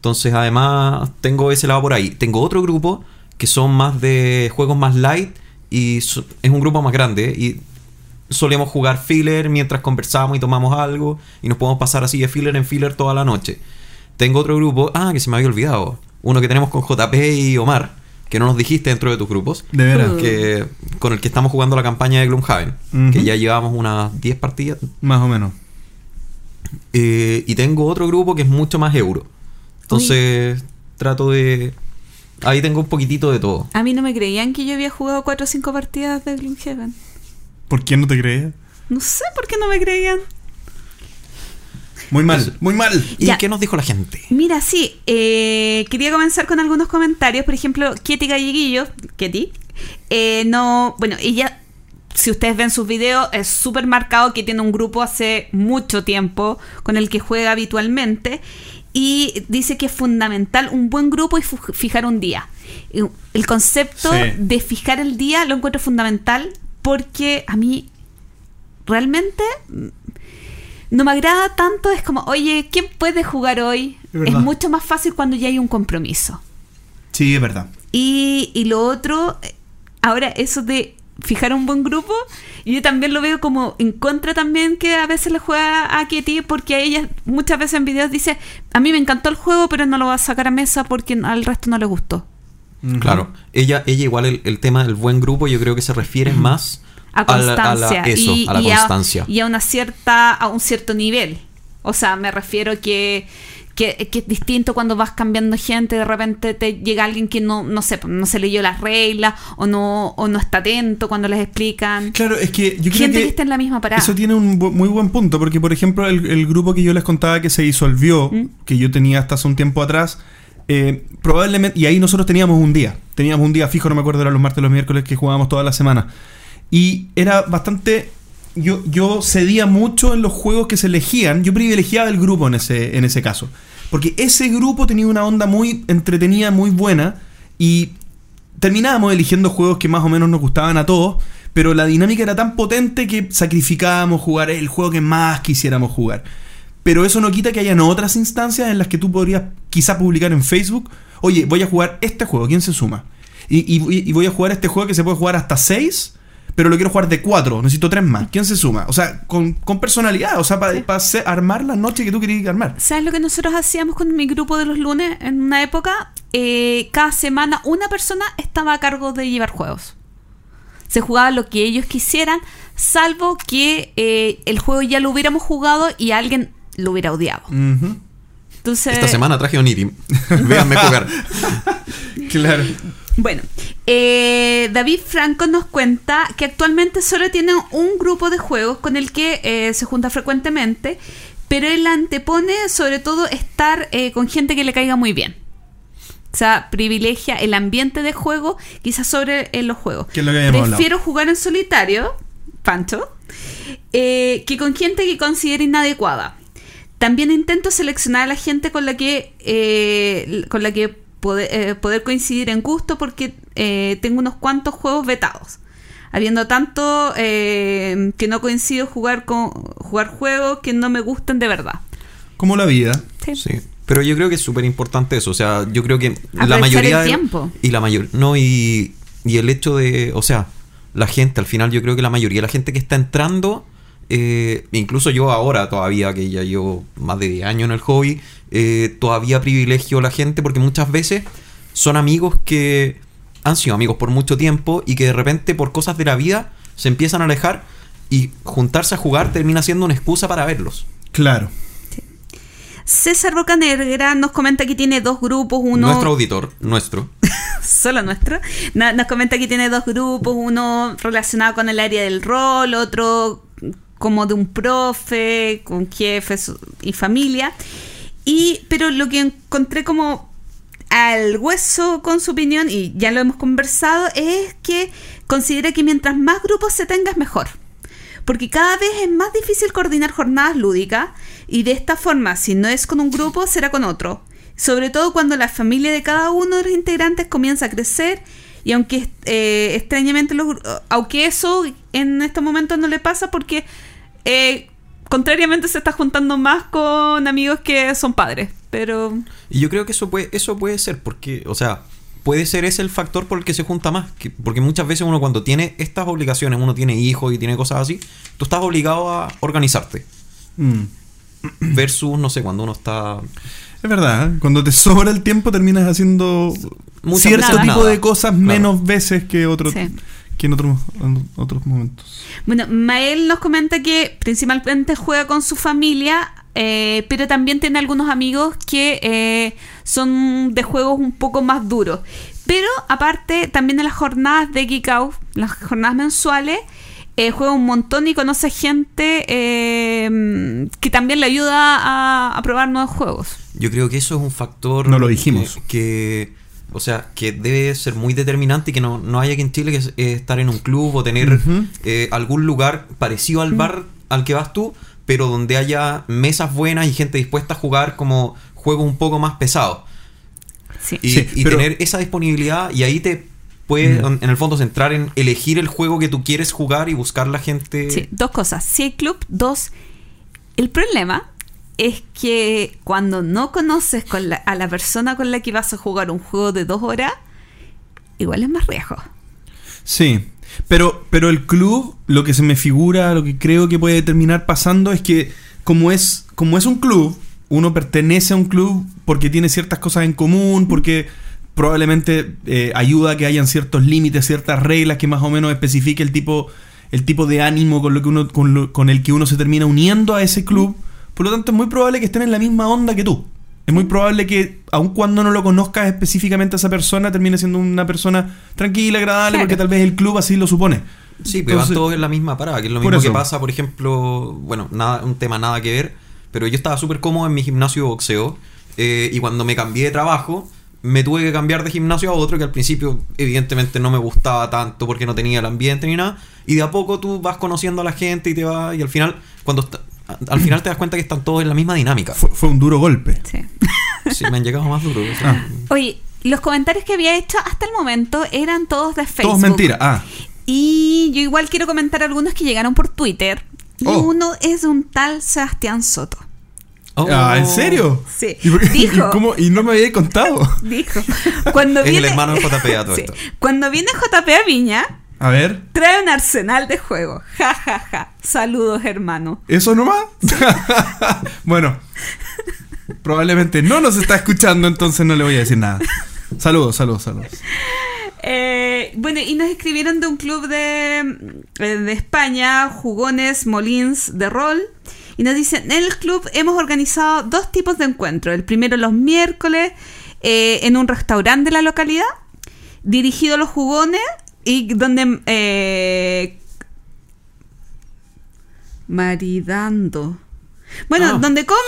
Entonces además tengo ese lado por ahí. Tengo otro grupo que son más de juegos más light. Y so- es un grupo más grande. Y solemos jugar filler mientras conversamos y tomamos algo y nos podemos pasar así de filler en filler toda la noche. Tengo otro grupo, ah, que se me había olvidado, uno que tenemos con JP y Omar, que no nos dijiste dentro de tus grupos, De veras. Que con el que estamos jugando la campaña de Gloomhaven, que ya llevamos unas 10 partidas. Más o menos. Eh, y tengo otro grupo que es mucho más euro. Entonces trato de... Ahí tengo un poquitito de todo. A mí no me creían que yo había jugado 4 o 5 partidas de Gloomhaven. ¿Por quién no te creía? No sé por qué no me creían. Muy mal, Eso. muy mal. ¿Y Ya. qué nos dijo la gente? Mira, sí, eh, quería comenzar con algunos comentarios. Por ejemplo, Ketty Galleguillo, Ketty, eh, no, bueno, ella, si ustedes ven sus videos, es súper marcado que tiene un grupo hace mucho tiempo con el que juega habitualmente. Y dice que es fundamental un buen grupo y fijar un día. El concepto Sí. de fijar el día lo encuentro fundamental porque a mí realmente no me agrada tanto. Es como, oye, ¿quién puede jugar hoy? Es Es mucho más fácil cuando ya hay un compromiso. Sí, es verdad. Y, y lo otro, eh, ahora eso de fijar un buen grupo, yo también lo veo como en contra también que a veces le juega a Kitty porque a ella muchas veces en videos dice, a mí me encantó el juego pero no lo va a sacar a mesa porque al resto no le gustó. Claro, ella, ella igual el, el tema del buen grupo yo creo que se refiere más A la- constancia. eso, y, a la y constancia. y a una cierta, a un cierto nivel. O sea, me refiero que, que, que es distinto cuando vas cambiando gente, de repente te llega alguien que no, no sé, no se leyó las reglas, o no, o no está atento cuando les explican. Claro, es que yo creo gente que, que está en la misma parada. Eso tiene un bu- muy buen punto, porque por ejemplo el, el grupo que yo les contaba que se disolvió, ¿Mm? que yo tenía hasta hace un tiempo atrás, eh, probablemente, y ahí nosotros teníamos un día, teníamos un día fijo, no me acuerdo, eran los martes los miércoles que jugábamos toda la semana. Y era bastante... Yo, yo cedía mucho en los juegos que se elegían, yo privilegiaba el grupo en ese, en ese caso. Porque ese grupo tenía una onda muy entretenida, muy buena, y terminábamos eligiendo juegos que más o menos nos gustaban a todos, pero la dinámica era tan potente que sacrificábamos jugar el juego que más quisiéramos jugar. Pero eso no quita que hayan otras instancias en las que tú podrías quizá publicar en Facebook, oye, voy a jugar este juego, ¿quién se suma? Y, y- y voy a jugar este juego que se puede jugar hasta 6, pero lo quiero jugar de 4, necesito 3 más, ¿quién se suma? O sea, con, con personalidad, o sea, para armar la noche que tú querías armar. ¿Sabes lo que nosotros hacíamos con mi grupo de los lunes en una época? Eh, cada semana una persona estaba a cargo de llevar juegos. Se jugaba lo que ellos quisieran, salvo que eh, el juego ya lo hubiéramos jugado y alguien lo hubiera odiado. Ujú. Entonces, Esta semana traje Onirim. Véanme jugar. Claro. Bueno, eh, David Franco nos cuenta que actualmente solo tiene un grupo de juegos con el que eh, se junta frecuentemente, pero él antepone sobre todo estar eh, con gente que le caiga muy bien. O sea, privilegia el ambiente de juego quizás sobre eh, los juegos. Que es lo que hablado. Prefiero jugar en solitario, Pancho, eh, que con gente que considere inadecuada. También intento seleccionar a la gente con la que eh, con la que poder, eh, poder coincidir en gusto porque eh, tengo unos cuantos juegos vetados. Habiendo tanto eh, que no coincido jugar con jugar juegos que no me gustan de verdad. Como la vida. Sí. Sí. Pero yo creo que es súper importante eso. O sea, yo creo que la Aprovechar mayoría. el de- tiempo. Y la mayor. No, y, y el hecho de. O sea, la gente, al final, yo creo que la mayoría de la gente que está entrando. Eh, incluso yo ahora todavía, que ya llevo más de 10 años en el hobby, eh, todavía privilegio a la gente porque muchas veces son amigos que han sido amigos por mucho tiempo y que de repente por cosas de la vida se empiezan a alejar y juntarse a jugar termina siendo una excusa para verlos. Claro. César Bocanegra nos comenta que tiene dos grupos, uno Nuestro auditor, nuestro. solo nuestro, no- nos comenta que tiene dos grupos, uno relacionado con el área del rol, otro como de un profe, con jefes y familia. Y, pero lo que encontré como al hueso con su opinión, y ya lo hemos conversado, es que considera que mientras más grupos se tenga es mejor. Porque cada vez es más difícil coordinar jornadas lúdicas y de esta forma, si no es con un grupo, será con otro. Sobre todo cuando la familia de cada uno de los integrantes comienza a crecer y aunque eh, extrañamente, los aunque eso en estos momentos no le pasa porque eh, contrariamente se está juntando más con amigos que son padres. Pero Y yo creo que eso puede, eso puede ser, porque, o sea, puede ser ese el factor por el que se junta más. que- porque muchas veces uno cuando tiene estas obligaciones, uno tiene hijos y tiene cosas así, tú estás obligado a organizarte. Mm. Versus, no sé, cuando uno está... Es verdad, ¿eh? cuando te sobra el tiempo terminas haciendo Muchas cierto veces tipo nada. de cosas Claro. menos veces que, otro, Sí. Que en, otros, en otros momentos. Bueno, Mael nos comenta que principalmente juega con su familia, eh, pero también tiene algunos amigos que eh, son de juegos un poco más duros. Pero aparte, también en las jornadas de Geek Out, las jornadas mensuales, eh, juega un montón y conoce gente eh, que también le ayuda a, a probar nuevos juegos. Yo creo que eso es un factor. No lo dijimos. Que, que, o sea, que debe ser muy determinante y que no, no hay aquí en Chile que es, eh, estar en un club o tener eh, algún lugar parecido al bar al que vas tú, pero donde haya mesas buenas y gente dispuesta a jugar como juegos un poco más pesados. Sí. Y, Sí, y pero- tener esa disponibilidad y ahí te puedes, Mm. en el fondo, centrar en elegir el juego que tú quieres jugar y buscar la gente. Sí, dos cosas. Si hay club, dos. El problema es que cuando no conoces a la persona con la que vas a jugar un juego de dos horas, igual es más riesgo. Sí, pero, pero el club, lo que se me figura, lo que creo que puede terminar pasando es que como es, como es un club, uno pertenece a un club porque tiene ciertas cosas en común, porque probablemente eh, ayuda a que hayan ciertos límites, ciertas reglas que más o menos especifique el tipo, el tipo de ánimo con lo que uno, con, con el que uno se termina uniendo a ese club. Por lo tanto, es muy probable que estén en la misma onda que tú. Es muy probable que, aun cuando no lo conozcas específicamente a esa persona, termine siendo una persona tranquila, agradable, Claro. porque tal vez el club así lo supone. Sí, pero van Entonces- todos en la misma parada, que es lo mismo que pasa, por ejemplo, bueno, nada, un tema nada que ver, pero yo estaba súper cómodo en mi gimnasio de boxeo eh, y cuando me cambié de trabajo me tuve que cambiar de gimnasio a otro que al principio evidentemente no me gustaba tanto porque no tenía el ambiente ni nada y de a poco tú vas conociendo a la gente y te vas y al final cuando al final te das cuenta que están todos en la misma dinámica. Fue, fue un duro golpe. Sí. Sí, me han llegado más duros. o sea, Ah. Oye, los comentarios que había hecho hasta el momento eran todos de Facebook. Todos mentira. Ah, Y yo igual quiero comentar algunos que llegaron por Twitter. Y Oh. uno es de un tal Sebastián Soto. oh, Ah, ¿en serio? Sí. ¿Y, por- Dijo. y cómo- y no me había contado. Dijo. Cuando Es el viene, hermano de JP a todo Sí. esto. Cuando viene JP a Viña, A ver, trae un arsenal de juegos. Ja, ja, ja. Saludos, hermano. ¿eso nomás? bueno, probablemente no nos está escuchando, entonces no le voy a decir nada. Saludos, saludos, saludos. Eh, bueno, y nos escribieron de un club de, eh, de España, Jugones Molins de Rol. Y nos dicen, en el club hemos organizado dos tipos de encuentros. El primero los miércoles eh, en un restaurante de la localidad, dirigido a los jugones y donde... eh, maridando. Bueno, Ah. donde comen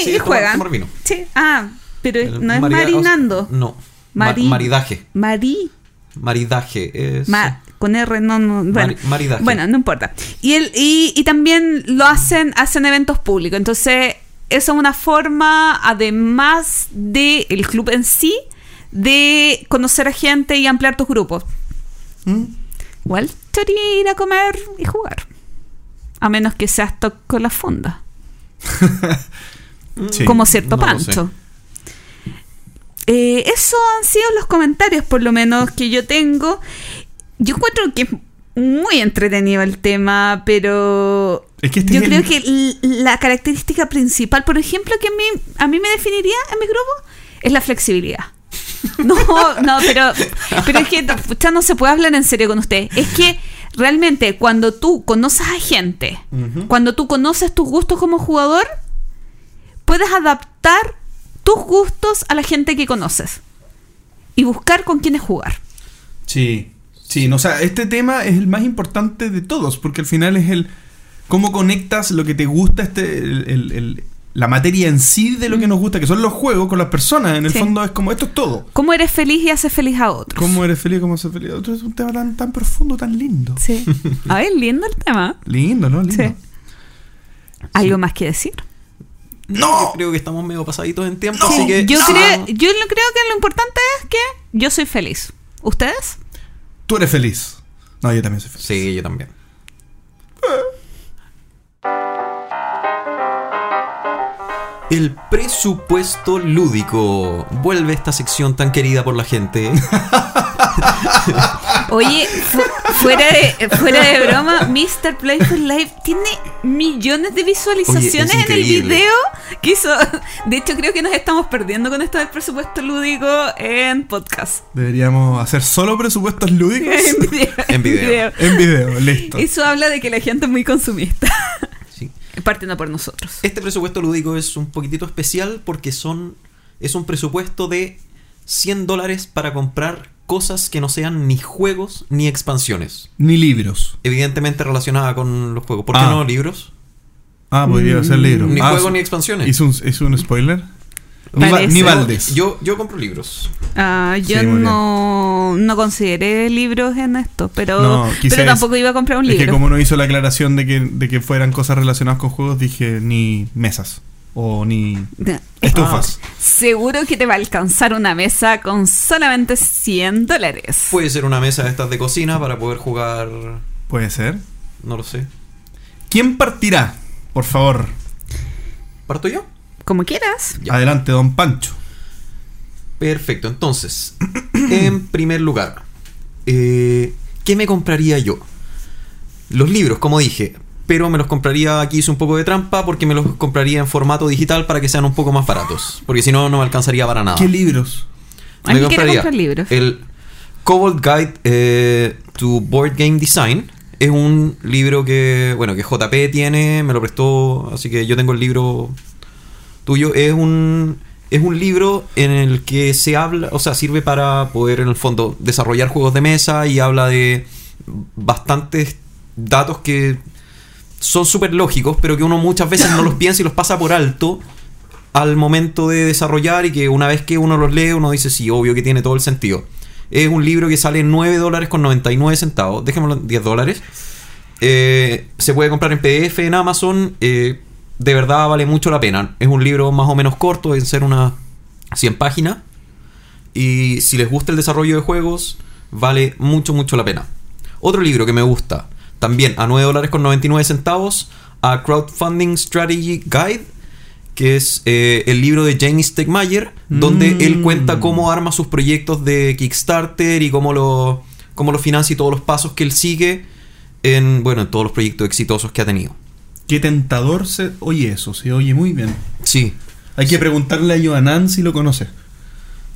y, Sí, y juegan. tomar vino. Sí. Ah, pero el no es marida- marinando. No. Ma- Mari- maridaje. Marí. Maridaje. Es, Ma- con R no, no bueno, Mari- maridaje. bueno, no importa. Y, el, y, y también lo hacen, hacen eventos públicos. Entonces, eso es una forma, además del el club en sí, de conocer a gente y ampliar tus grupos. ¿Mm? Igual, ir a comer y jugar. A menos que seas to- con la fonda. Sí. como cierto no pancho. Eh, eso han sido los comentarios, por lo menos, que yo tengo. Yo encuentro que es muy entretenido el tema, pero Es que este yo creo el- que la característica principal, por ejemplo, que a mí, a mí me definiría en mi grupo, es la flexibilidad. No, no, pero, pero es que pucha, no se puede hablar en serio con usted. Es que realmente cuando tú conoces a gente, cuando tú conoces tus gustos como jugador, puedes adaptar tus gustos a la gente que conoces y buscar con quiénes jugar. Sí, sí, no, o sea, este tema es el más importante de todos, porque al final es el cómo conectas lo que te gusta, este, el- el- el- la materia en sí de lo que nos gusta, que son los juegos con las personas. En el Sí. fondo es como, esto es todo. ¿Cómo eres feliz y haces feliz a otros? ¿Cómo eres feliz? ¿Cómo ser feliz? Otro es un tema tan, tan profundo, tan lindo. Sí. A ver, lindo el tema. Lindo, ¿no? Lindo. Sí. ¿Algo más que decir? ¡No! Creo que estamos medio pasaditos en tiempo, No. así que. Yo, creo, yo lo creo que lo importante es que yo soy feliz. ¿Ustedes? Tú eres feliz. No, yo también soy feliz. Sí, yo también. El presupuesto lúdico. Vuelve esta sección tan querida por la gente. Oye, fu- fuera, de, fuera de broma, Mr. Playful Life tiene millones de visualizaciones Oye, en el video que hizo. De hecho, creo que nos estamos perdiendo con esto del presupuesto lúdico en podcast. Deberíamos hacer solo presupuestos lúdicos En video. En video. en video. Listo. Eso habla de que la gente es muy consumista. Partiendo por nosotros. Este presupuesto lúdico es un poquitito especial porque son es un presupuesto de 100 dólares para comprar cosas que no sean ni juegos ni expansiones. Ni libros. Evidentemente relacionada con los juegos. ¿Por qué Ah. no libros? Ah, podría ser libros. Ni Ah, juegos ni expansiones. ¿Hizo un, hizo un spoiler? Ni, va- Parece. ni Valdés. Yo, yo compro libros. Ah, yo Sí, no, no consideré libros en esto, pero, No, pero tampoco iba a comprar un Es que libro. como no hizo la aclaración de que, de que fueran cosas relacionadas con juegos, dije ni mesas. O ni estufas. Seguro que te va a alcanzar una mesa con solamente 100 dólares. Puede ser una mesa de estas de cocina para poder jugar. Puede ser. No lo sé. ¿Quién partirá? Por favor. ¿Parto yo? Como quieras. Ya. Adelante, don Pancho. Perfecto, entonces, en primer lugar, eh, ¿qué me compraría yo? Los libros, como dije, pero me los compraría, aquí hice un poco de trampa, porque me los compraría en formato digital para que sean un poco más baratos, porque si no, no me alcanzaría para nada. ¿Qué libros? Alguien quiere comprar libros. el Cobalt Guide eh, to Board Game Design. Es un libro que, bueno, que JP tiene, me lo prestó, así que yo tengo el libro tuyo. Es un, es un libro en el que se habla, o sea, sirve para poder en el fondo desarrollar juegos de mesa y habla de bastantes datos que son súper lógicos, pero que uno muchas veces no los piensa y los pasa por alto al momento de desarrollar y que una vez que uno los lee uno dice sí, obvio que tiene todo el sentido. Es un libro que sale en 9 dólares con 99 centavos, déjemelo en 10 dólares. Eh, se puede comprar en PDF en Amazon, eh, de verdad vale mucho la pena. Es un libro más o menos corto, en ser unas 100 páginas. Y si les gusta el desarrollo de juegos, vale mucho, mucho la pena. Otro libro que me gusta, también a 9 dólares con 99 centavos, a Crowdfunding Strategy Guide, que es eh, el libro de James Stegmaier, donde Mm. él cuenta cómo arma sus proyectos de Kickstarter y cómo lo, cómo lo financia y todos los pasos que él sigue en, bueno, en todos los proyectos exitosos que ha tenido. Qué tentador se oye eso, se oye muy bien. Sí, Hay que preguntarle a Johanan si lo conoce.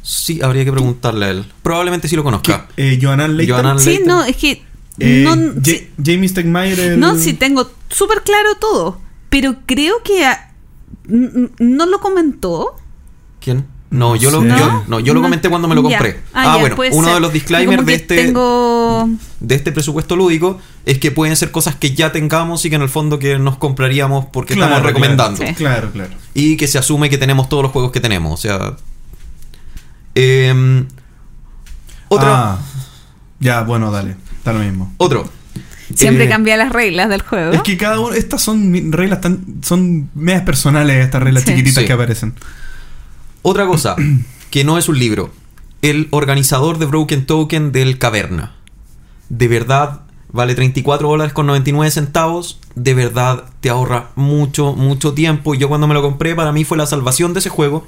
sí, habría que preguntarle a él. Probablemente sí lo conozca. Eh, Johanan Leighton. Sí, Leighton. no, es que. Eh, no, sí, Jamie Stegmaier. el- no, sí, tengo súper claro todo. Pero creo que. ¿No lo comentó? ¿Quién? No, yo lo, yo, ¿No? yo lo comenté cuando me lo compré. Ah, Ah, bueno, uno ser. de los disclaimers de este, Tengo. de este presupuesto lúdico es que pueden ser cosas que ya tengamos y que en el fondo que nos compraríamos porque Claro, estamos recomendando. Claro, Sí. claro. claro. Y que se asume que tenemos todos los juegos que tenemos. O sea. em, otra. Ah, ya, bueno, dale. Está lo mismo. Otro. Siempre Eh, cambia las reglas del juego. Es que cada uno. Estas son reglas tan. Son medias personales, estas reglas Sí. chiquititas Sí. que aparecen. Otra cosa, que no es un libro. El organizador de Broken Token del Caverna. De verdad, vale 34 dólares con 99 centavos. De verdad, te ahorra mucho, mucho tiempo. Yo cuando me lo compré, para mí fue la salvación de ese juego.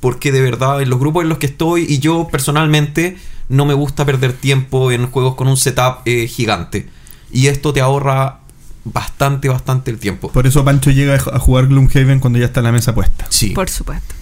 Porque de verdad, en los grupos en los que estoy y yo personalmente, no me gusta perder tiempo en juegos con un setup eh, gigante. Y esto te ahorra bastante, bastante el tiempo. Por eso Pancho llega a jugar Gloomhaven cuando ya está la mesa puesta. Sí. Por supuesto.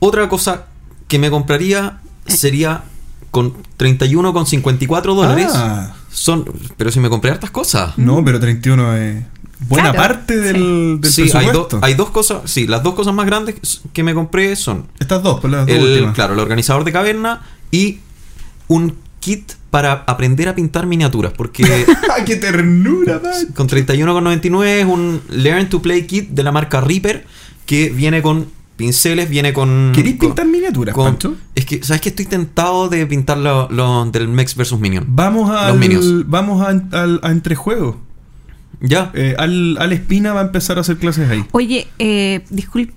Otra cosa que me compraría sería con 31,54 dólares. Ah, Son, pero si me compré hartas cosas. no, pero 31 es buena Claro, parte del, del Sí, hay, do- presupuesto. hay dos cosas. Sí, las dos cosas más grandes que me compré son Estas dos, pues las dos el, últimas. claro, el organizador de caverna y un kit para aprender a pintar miniaturas. Porque ¡Ah, ¡Qué ternura, Pancho! con 31,99 es un Learn to Play kit de la marca Reaper que viene con pinceles, viene con. ¿Querís con- pintar miniaturas, con- Pancho? Es que, ¿sabes que Estoy tentado de pintar lo, lo del Mex vs Minion. Vamos Los al, Minions. vamos a, al- a entrejuego. Ya. Eh, al, al Espina va a empezar a hacer clases ahí. Oye, eh, disculpe.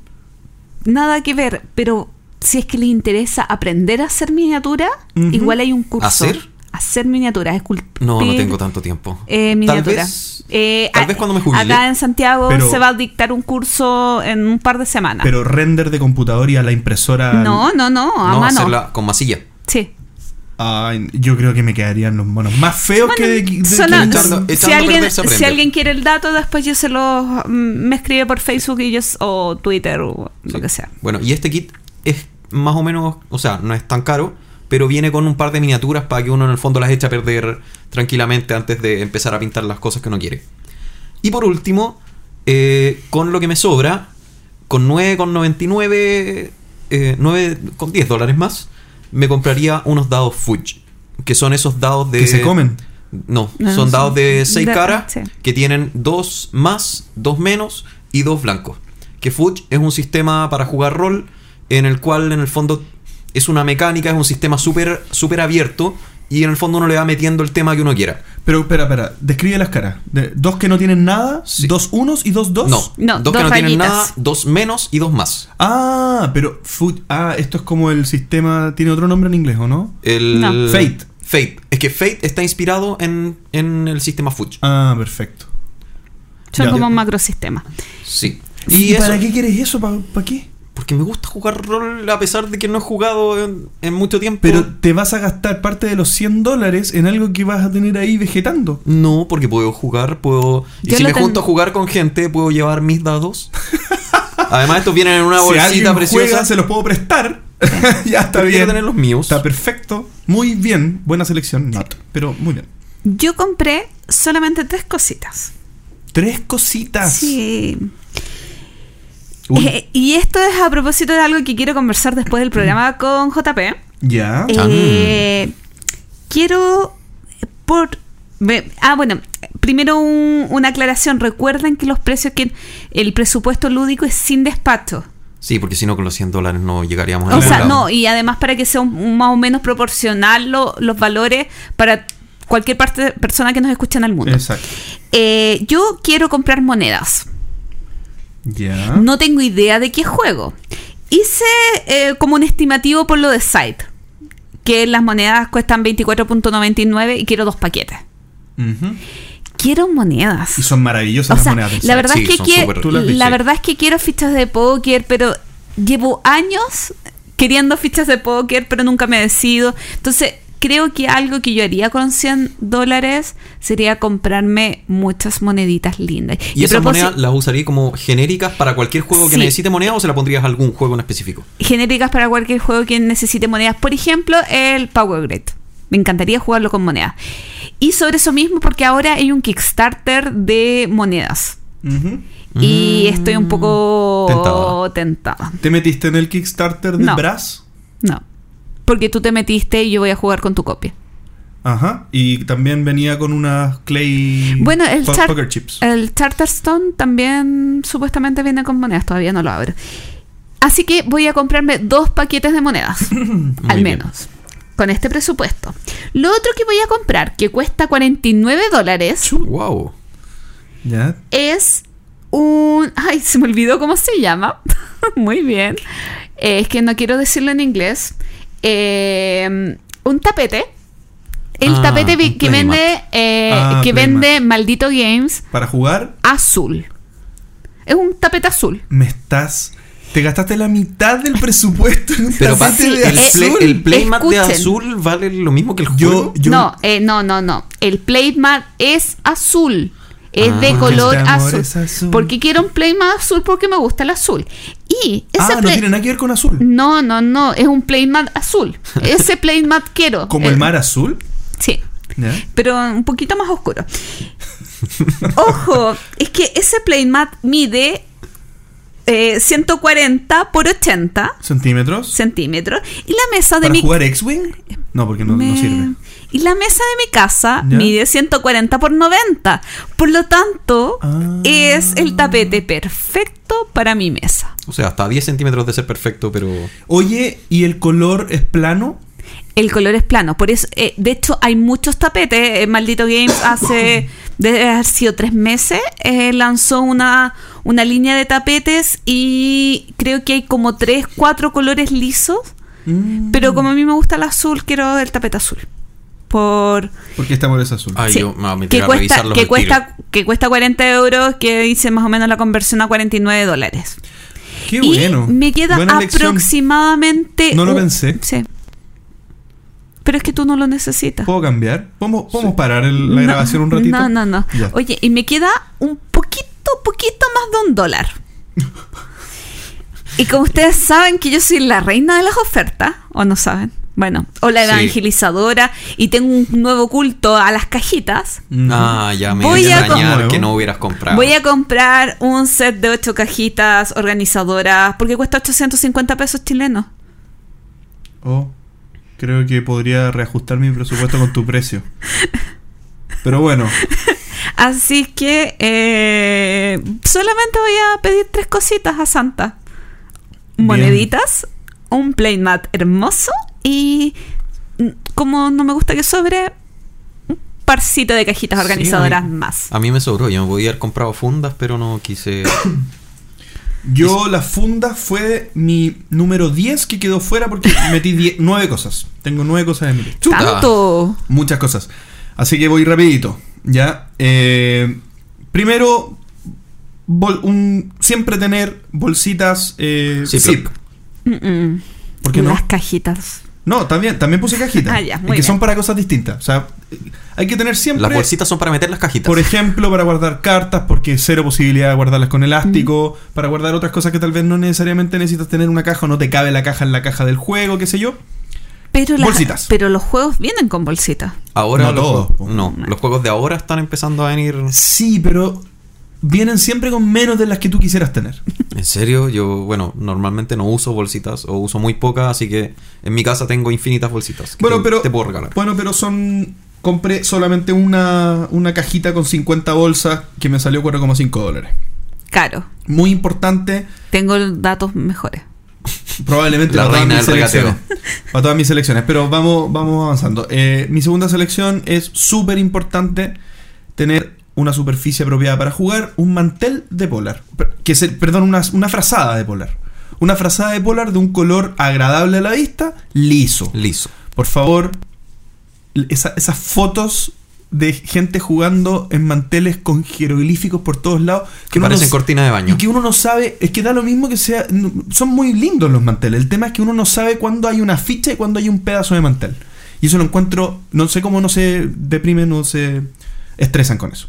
Nada que ver, pero si es que les interesa aprender a hacer miniatura, igual hay un curso. ¿Hacer? Hacer miniaturas, esculpir. No, no tengo tanto tiempo. Eh, miniatura. Tal vez, Eh, tal a- vez cuando me jubile. Acá en Santiago Pero- se va a dictar un curso en un par de semanas. Pero render de computador y a la impresora. no, no, no, a no, mano. hacerla con masilla. Sí. Ay, yo creo que me quedarían los monos más feos Bueno, que de, de- echando- si, alguien, si alguien quiere el dato, después yo se lo mm, me escribe por Facebook y yo, o Twitter o lo que sea. Bueno, y este kit es más o menos, o sea, no es tan caro, pero viene con un par de miniaturas para que uno en el fondo las eche a perder tranquilamente antes de empezar a pintar las cosas que uno quiere. Y por último, eh, con lo que me sobra, con 9,99, eh, 9, con 10 dólares más, me compraría unos dados Fuji. Que son esos dados de. Que se comen. No, No, son no dados son- de 6 de- caras sí. que tienen dos más, dos menos y dos blancos. Que Fuji es un sistema para jugar rol en el cual en el fondo es una mecánica, es un sistema súper súper abierto y en el fondo uno le va metiendo el tema que uno quiera. Pero, espera, espera. Describe las caras. De- dos que no tienen nada, Sí. dos unos y dos dos. No, No, dos que dos no tienen rayitas. nada, dos menos y dos más. Ah, pero fu- ah, esto es como el sistema. Tiene otro nombre en inglés, ¿o no? El No. Fate. Fate. Es que Fate está inspirado en, en el sistema Fuji. Ah, perfecto. Son Ya. como un macrosistema. Sí. ¿Y, Y para qué quieres eso? ¿Para, qué? Porque me gusta jugar rol a pesar de que no he jugado en, en mucho tiempo. Pero te vas a gastar parte de los 100 dólares en algo que vas a tener ahí vegetando. No, porque puedo jugar, puedo... Y Yo si lo me ten- junto a jugar con gente, puedo llevar mis dados. Además, estos vienen en una si bolsita alguien preciosa. juega, se los puedo prestar. ya está Pero bien. tener los míos. Está perfecto. Muy bien. Buena selección. Not. Pero muy bien. Yo compré solamente tres cositas. Tres cositas. Sí. Eh, y esto es a propósito de algo que quiero conversar después del programa con JP. ya. Eh, quiero por ah bueno primero un- una aclaración recuerden que los precios que el presupuesto lúdico es sin despacho Sí, porque si no, con los 100 dólares no llegaríamos a o sea lado. no y además para que sea un- un más o menos proporcional lo- los valores para cualquier parte persona que nos escuche en el mundo Exacto. Eh, yo quiero comprar monedas Ya. no tengo idea de qué juego. Hice eh, como un estimativo por lo de Site, que las monedas cuestan 24.99 y quiero dos paquetes. Quiero monedas. Y son maravillosas O las sea, monedas. la verdad Sí, es que son quiero, la verdad es que quiero fichas de póker, pero llevo años queriendo fichas de póker, pero nunca me decido. Entonces, creo que algo que yo haría con 100 dólares sería comprarme muchas moneditas lindas. ¿Y esas monedas las usaría como genéricas para cualquier juego que necesite moneda o se la pondrías a algún juego en específico? genéricas para cualquier juego que necesite monedas. Por ejemplo, el Power Grid. Me encantaría jugarlo con monedas. Y sobre eso mismo, porque ahora hay un Kickstarter de monedas. Ujú. Y Mm. estoy un poco Tentada. tentada. ¿Te metiste en el Kickstarter de No. Brass? No. Porque tú te metiste y yo voy a jugar con tu copia. Ajá. Y también venía con unas Clay Bueno, el, po- Poker Chips. el Charterstone también supuestamente viene con monedas, todavía no lo abro. Así que voy a comprarme dos paquetes de monedas, al bien. menos, con este presupuesto. Lo otro que voy a comprar, que cuesta 49 dólares, Wow. Ya. es un... Ay, se me olvidó cómo se llama. Muy bien. Eh, es que no quiero decirlo en inglés. Eh, un tapete. El Ah, tapete que vende, eh, Ah, que playmat. vende Maldito Games Para jugar, azul. Es un tapete azul. me estás. Te gastaste la mitad del presupuesto en un Pero tapete sí, de el, play- azul. el playmat de azul vale lo mismo que el Yo, juego. yo. No, eh, no, no, no. El playmat es azul. Es Ah. de Porque color azul. es azul. Porque quiero un playmat azul porque me gusta el azul. Y ese ah, no tiene nada que ver con azul. No, no, no. Es un playmat azul. Ese playmat quiero. Como Eh, el mar azul. Sí. Ya. Pero un poquito más oscuro. Ojo, es que ese playmat mide eh, 140 por 80 Centímetros. centímetros. Y la mesa de ¿Para mi jugar X-Wing? No, porque no, sirve. Y la mesa de mi casa ¿Ya? mide 140 por 90. Por lo tanto, Ah. es el tapete perfecto para mi mesa. O sea, hasta 10 centímetros de ser perfecto, pero. Oye, ¿y el color es plano? El color es plano. Por eso, eh, de hecho, hay muchos tapetes. Eh, Maldito Games hace, haber sido tres meses, eh, lanzó una, una línea de tapetes y creo que hay como tres, cuatro colores lisos. Mm, Pero como a mí me gusta el azul, quiero el tapete azul. Por, Porque amor es azul. Ay, Sí, yo me voy a meter que a cuesta, que cuesta, que cuesta 40 euros, que hice más o menos la conversión a 49 dólares. Qué y bueno. me queda Buena elección. aproximadamente. No lo un- pensé. Sí. Pero es que tú no lo necesitas. ¿Puedo cambiar? ¿Podemos, podemos parar el- la No, grabación un ratito? No, no, no. Ya. Oye, y me queda un poquito, poquito más de un dólar. y como ustedes saben que yo soy la reina de las ofertas, o no saben, bueno, o la Sí. evangelizadora, y tengo un nuevo culto a las cajitas. Ujú. Ah, ya me Voy a que no hubieras comprado. Voy a comprar un set de ocho cajitas organizadoras porque cuesta 850 pesos chilenos. Oh. Creo que podría reajustar mi presupuesto con tu precio. Pero bueno, Así que eh, solamente voy a pedir tres cositas a Santa. Bien. Moneditas, un playmat hermoso y mm, como no me gusta que sobre, un parcito de cajitas Sí, organizadoras a mí- más. A mí me sobró, yo me podía haber comprado fundas, pero no quise. yo la funda fue mi número 10 que quedó fuera porque metí 10 nueve cosas. Tengo nueve cosas en mi lista. Chuta. Tanto. Muchas cosas. Así que voy rapidito. ¿Ya? Eh, primero, bol- un, siempre tener bolsitas eh, zip. Mm-mm. ¿Por qué no? Las cajitas. No, también, también puse cajitas. Ah, ya, muy y que bien. son para cosas distintas. O sea, hay que tener siempre... Las bolsitas son para meter las cajitas. Por ejemplo, para guardar cartas, porque cero posibilidad de guardarlas con elástico. Para guardar otras cosas que tal vez no necesariamente necesitas tener una caja o no te cabe la caja en la caja del juego, qué sé yo. Pero, las- Bolsitas. pero los juegos vienen con bolsitas. Ahora No los todos, juegos- no, los juegos de ahora están empezando a venir. Sí, pero vienen siempre con menos de las que tú quisieras tener. En serio, yo, bueno, normalmente no uso bolsitas o uso muy pocas, así que en mi casa tengo infinitas bolsitas. que Bueno, te, pero. te puedo regalar. Bueno, pero son. Compré solamente una, una cajita con 50 bolsas que me salió 4,5 dólares. Caro. Muy importante, Tengo datos mejores. Probablemente La para todas mis del selecciones. Para todas mis selecciones. Pero vamos, vamos avanzando. Eh, mi segunda selección es súper importante tener una superficie apropiada para jugar, un mantel de polar. Que se, perdón, una, una frazada de polar. Una frazada de polar de un color agradable a la vista, liso. Liso. Por favor, esa- esas fotos de gente jugando en manteles con jeroglíficos por todos lados. Que no parecen s- cortina de baño. Y que uno no sabe, es que da lo mismo que sea. no- Son muy lindos los manteles. El tema es que uno no sabe cuándo hay una ficha y cuándo hay un pedazo de mantel. Y eso lo encuentro. No sé cómo no se deprimen, no se estresan con eso.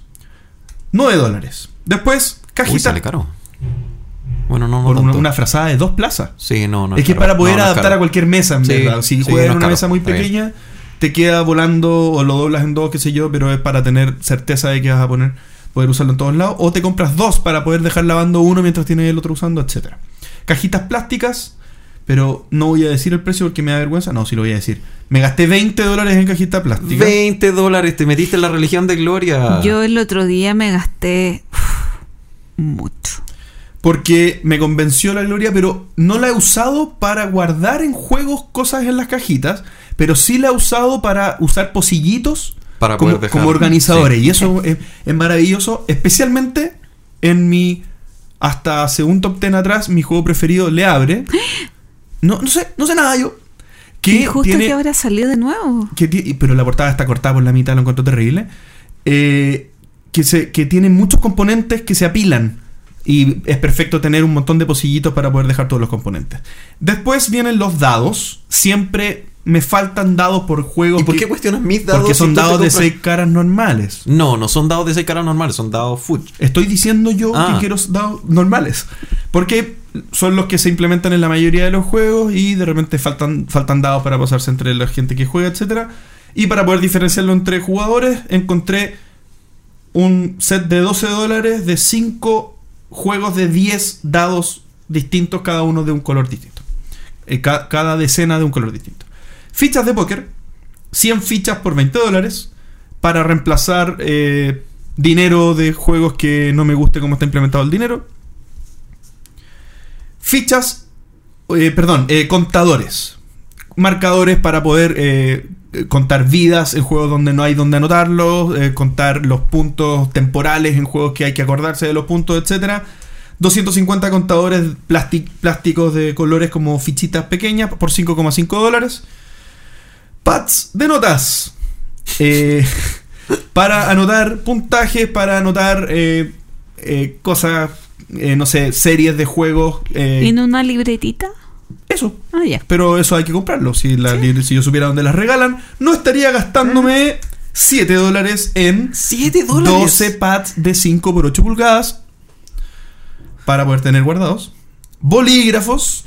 9 dólares. Después, Uy, cajita. sale caro. Bueno, no, no. por una, una frazada de dos plazas. Sí, no, no. es que caro. para poder No, no adaptar a cualquier mesa, en Sí, verdad. Si sí, juegas no en una caro, mesa muy está bien. Te queda volando o lo doblas en dos, qué sé yo, pero es para tener certeza de que vas a poner, poder usarlo en todos lados. O te compras dos para poder dejar lavando uno mientras tienes el otro usando, etcétera. Cajitas plásticas, pero no voy a decir el precio porque me da vergüenza. No, sí lo voy a decir. Me gasté 20 dólares en cajita plástica. 20 dólares, te metiste en la religión de gloria. Yo el otro día me gasté uf, mucho. Porque me convenció la gloria, pero no la he usado para guardar en juegos cosas en las cajitas, pero sí la he usado para usar pocillitos Para como, poder dejar- como organizadores. Sí. Y eso es, es maravilloso, especialmente en mi, hasta hace un top 10 atrás, mi juego preferido le abre. No, no sé, no sé nada yo. Que y justo tiene, que ahora salió de nuevo. que pero la portada está cortada por la mitad, lo encuentro terrible. Eh, que, se, que tiene muchos componentes que se apilan. Y es perfecto tener un montón de pocillitos para poder dejar todos los componentes. Después vienen los dados. Siempre me faltan dados por juegos. ¿Y por qué cuestionas mis dados? Porque son dados de 6 caras normales. No, no son dados de 6 caras normales, son dados full. Estoy diciendo yo Ah. que quiero dados normales. Porque son los que se implementan en la mayoría de los juegos y de repente faltan, faltan dados para pasarse entre la gente que juega, etcétera Y para poder diferenciarlo entre jugadores, encontré un set de 12 dólares de 5 juegos de 10 dados distintos, cada uno de un color distinto. Eh, ca- cada decena de un color distinto. Fichas de póker, 100 fichas por 20 dólares para reemplazar eh, dinero de juegos que no me guste cómo está implementado el dinero. Fichas, eh, perdón, eh, contadores. Marcadores para poder eh, contar vidas en juegos donde no hay donde anotarlos, contar los puntos temporales en juegos que hay que acordarse de los puntos, etcétera. 250 contadores plásticos de colores como fichitas pequeñas por 5,5 dólares. Pads de notas. Eh, para anotar puntajes, para anotar eh, eh, cosas, eh, no sé, series de juegos. ¿En una libretita? eso. Ah, ya. Pero eso hay que comprarlo. Si, la- si yo supiera dónde las regalan, no estaría gastándome 7 dólares en 7 dólares. 12 pads de 5 por 8 pulgadas para poder tener guardados. Bolígrafos.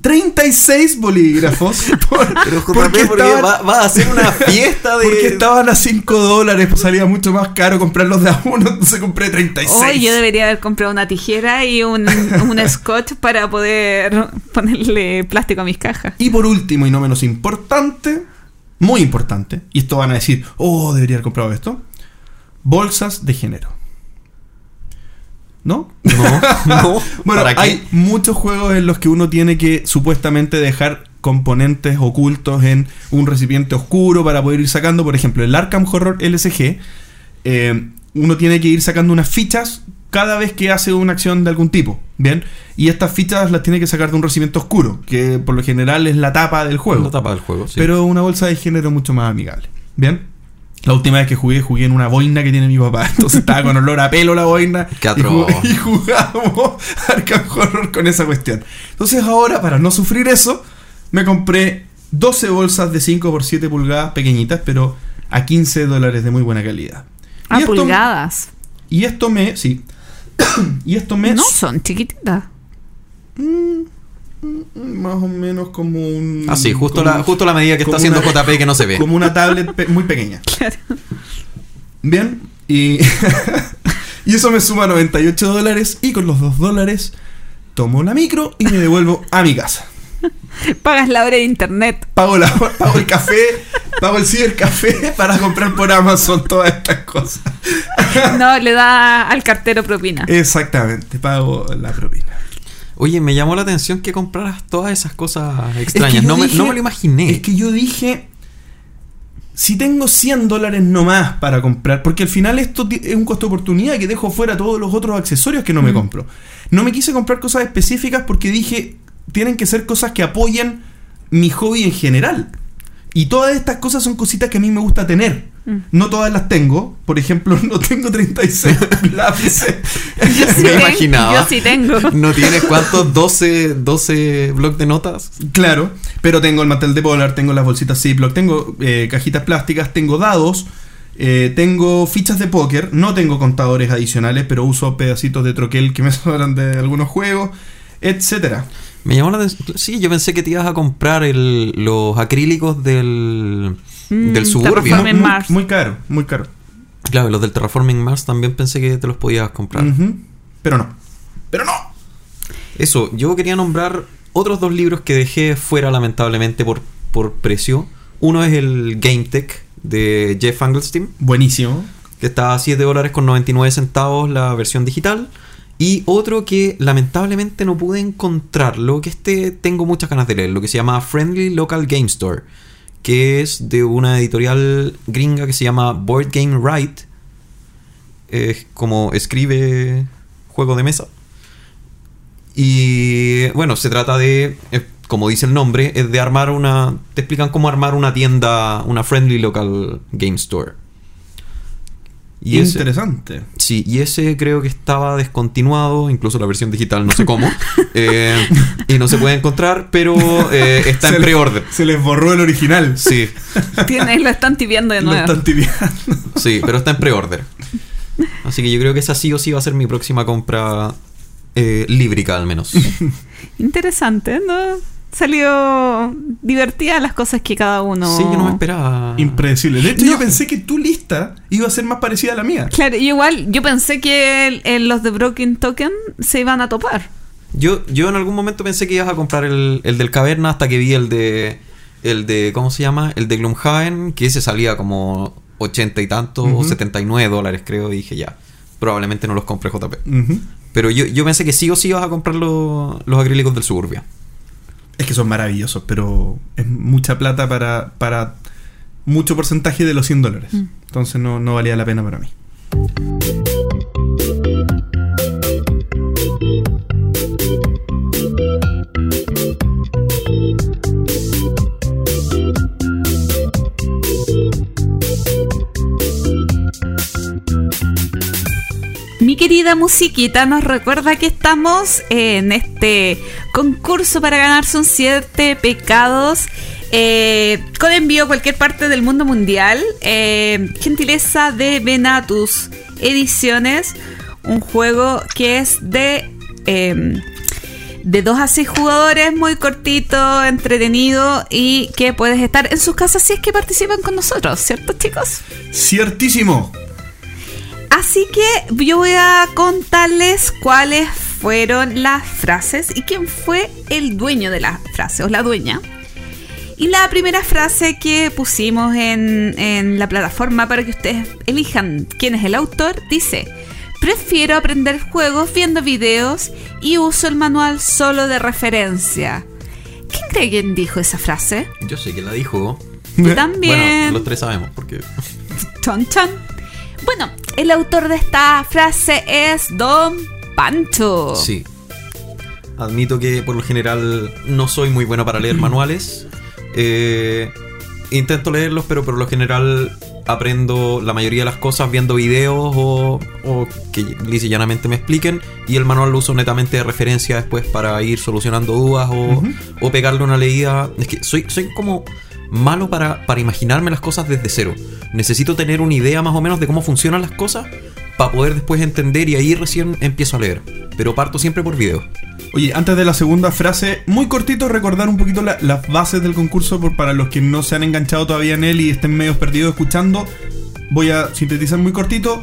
36 bolígrafos. por- Pero porque porque estaban- va, va a hacer una fiesta de. porque estaban a 5 dólares, pues salía mucho más caro comprarlos de a uno, entonces compré 36. Hoy yo debería haber comprado una tijera y un, un scotch para poder ponerle plástico a mis cajas. Y por último, y no menos importante, muy importante, y esto van a decir, oh, debería haber comprado esto, bolsas de género. ¿No? No, no. Bueno, ¿Para qué? hay muchos juegos en los que uno tiene que supuestamente dejar componentes ocultos en un recipiente oscuro para poder ir sacando. Por ejemplo, el Arkham Horror LSG, eh, uno tiene que ir sacando unas fichas cada vez que hace una acción de algún tipo. Bien, y estas fichas las tiene que sacar de un recipiente oscuro, que por lo general es la tapa del juego. La tapa del juego, sí. Pero una bolsa de género mucho más amigable. Bien. La última vez que jugué, jugué en una boina que tiene mi papá. Entonces estaba con olor a pelo la boina. Qué y, jug- y jugábamos Arkham Horror con esa cuestión. Entonces ahora, para no sufrir eso, me compré 12 bolsas de 5 por 7 pulgadas pequeñitas, pero a 15 dólares de muy buena calidad. A y, esto, pulgadas. y esto me... Sí. y esto me... No son chiquititas. Más o menos como un... Ah, sí, justo, la, justo la medida que está haciendo una- JP que no se ve. Como una tablet pe- muy pequeña. Claro. Bien, y, y eso me suma 98 dólares y con los 2 dólares tomo la micro y me devuelvo a mi casa. Pagas la hora de internet. Pago, la, pago el café, pago el cibercafé para comprar por Amazon todas estas cosas. No, le da al cartero propina. Exactamente, pago la propina. Oye, me llamó la atención que compraras todas esas cosas Es que extrañas. no, me, dije- no me lo imaginé. Es que yo dije, si tengo 100 dólares nomás para comprar, porque al final esto es un costo de oportunidad que dejo fuera todos los otros accesorios que no me compro. No me quise comprar cosas específicas porque dije, tienen que ser cosas que apoyen mi hobby en general. Y todas estas cosas son cositas que a mí me gusta tener. Mm. No todas las tengo. Por ejemplo, no tengo 36 lápices. Yo sí me ten- imaginaba. Yo sí tengo. ¿No tienes cuántos? 12, 12 blocs de notas. Claro, pero tengo el mantel de Polar, tengo las bolsitas Ziploc, tengo eh, cajitas plásticas, tengo dados, eh, tengo fichas de póker, no tengo contadores adicionales, pero uso pedacitos de troquel que me sobran de algunos juegos, etcétera. Me llamó la atención. Sí, yo pensé que te ibas a comprar el- los acrílicos del, Mm, del. Terraforming Muy, Mars. muy caro, muy caro. Claro, los del Terraforming Mars también pensé que te los podías comprar. Pero no. Pero no. Eso, yo quería nombrar otros dos libros que dejé fuera lamentablemente por, por precio. Uno es el Game Tech de Jeff Angelstein, Buenísimo. que está a 7 dólares con 99 centavos la versión digital. Y otro que lamentablemente no pude encontrarlo, que este tengo muchas ganas de leer, lo que se llama Friendly Local Game Store, que es de una editorial gringa que se llama Board Game Right. Es como escribe juego de mesa. Y bueno, se trata de, como dice el nombre, es de armar una... Te explican cómo armar una tienda, una Friendly Local Game Store. Y ese, Interesante. sí, y ese creo que estaba descontinuado, incluso la versión digital, no sé cómo. eh, y no se puede encontrar, pero eh, está Se en pre-order. Se les borró el original. Sí, Tiene, lo están tibiando de Lo nuevo. están tibiando. sí, pero está en pre-order. Así que yo creo que esa sí o sí va a ser mi próxima compra eh, líbrica al menos. Interesante, ¿no? Salió divertida las cosas que cada uno. Sí, yo no me esperaba. Impredecible. De hecho, No. yo pensé que tu lista iba a ser más parecida a la mía. Claro, y igual yo pensé que el- el- los de Broken Token se iban a topar. Yo, yo en algún momento pensé que ibas a comprar el, el del caverna hasta que vi el de. El de. ¿Cómo se llama? El de Gloomhaven, que ese salía como 80 y tanto, o Ujú. 79 dólares, creo, y dije ya. Probablemente no los compre JP. Pero yo, yo pensé que sí o sí ibas a comprar los, los acrílicos del Suburbia. Es que son maravillosos, pero es mucha plata para, para mucho porcentaje de los 100 dólares. Mm. Entonces no, no valía la pena para mí. Querida musiquita nos recuerda que estamos en este concurso para ganarse un siete pecados eh, con envío a cualquier parte del mundo mundial. Eh, gentileza de Venatus Ediciones, un juego que es de... eh, de 2 a 6 jugadores, muy cortito, entretenido y que puedes estar en sus casas si es que participan con nosotros, ¿cierto chicos? Ciertísimo. Así que yo voy a contarles cuáles fueron las frases y quién fue el dueño de la frase o la dueña. Y la primera frase que pusimos en, en la plataforma para que ustedes elijan quién es el autor dice, prefiero aprender juegos viendo videos y uso el manual solo de referencia. ¿Quién cree que dijo esa frase? Yo sé que la dijo. Yo también. Bueno, los tres sabemos porque. Chon, chon. Bueno, el autor de esta frase es Don Pancho. Sí. Admito que por lo general no soy muy bueno para leer manuales. Eh, intento leerlos, pero por lo general aprendo la mayoría de las cosas viendo videos o, o que lisa y llanamente me expliquen. Y el manual lo uso netamente de referencia después para ir solucionando dudas o, o pegarle una leída. Es que soy, soy como malo para, para imaginarme las cosas desde cero. Necesito tener una idea más o menos de cómo funcionan las cosas para poder después entender y ahí recién empiezo a leer. Pero parto siempre por video. Oye, antes de la segunda frase, muy cortito recordar un poquito la- las bases del concurso por, para los que no se han enganchado todavía en él y estén medio perdidos escuchando. Voy a sintetizar muy cortito.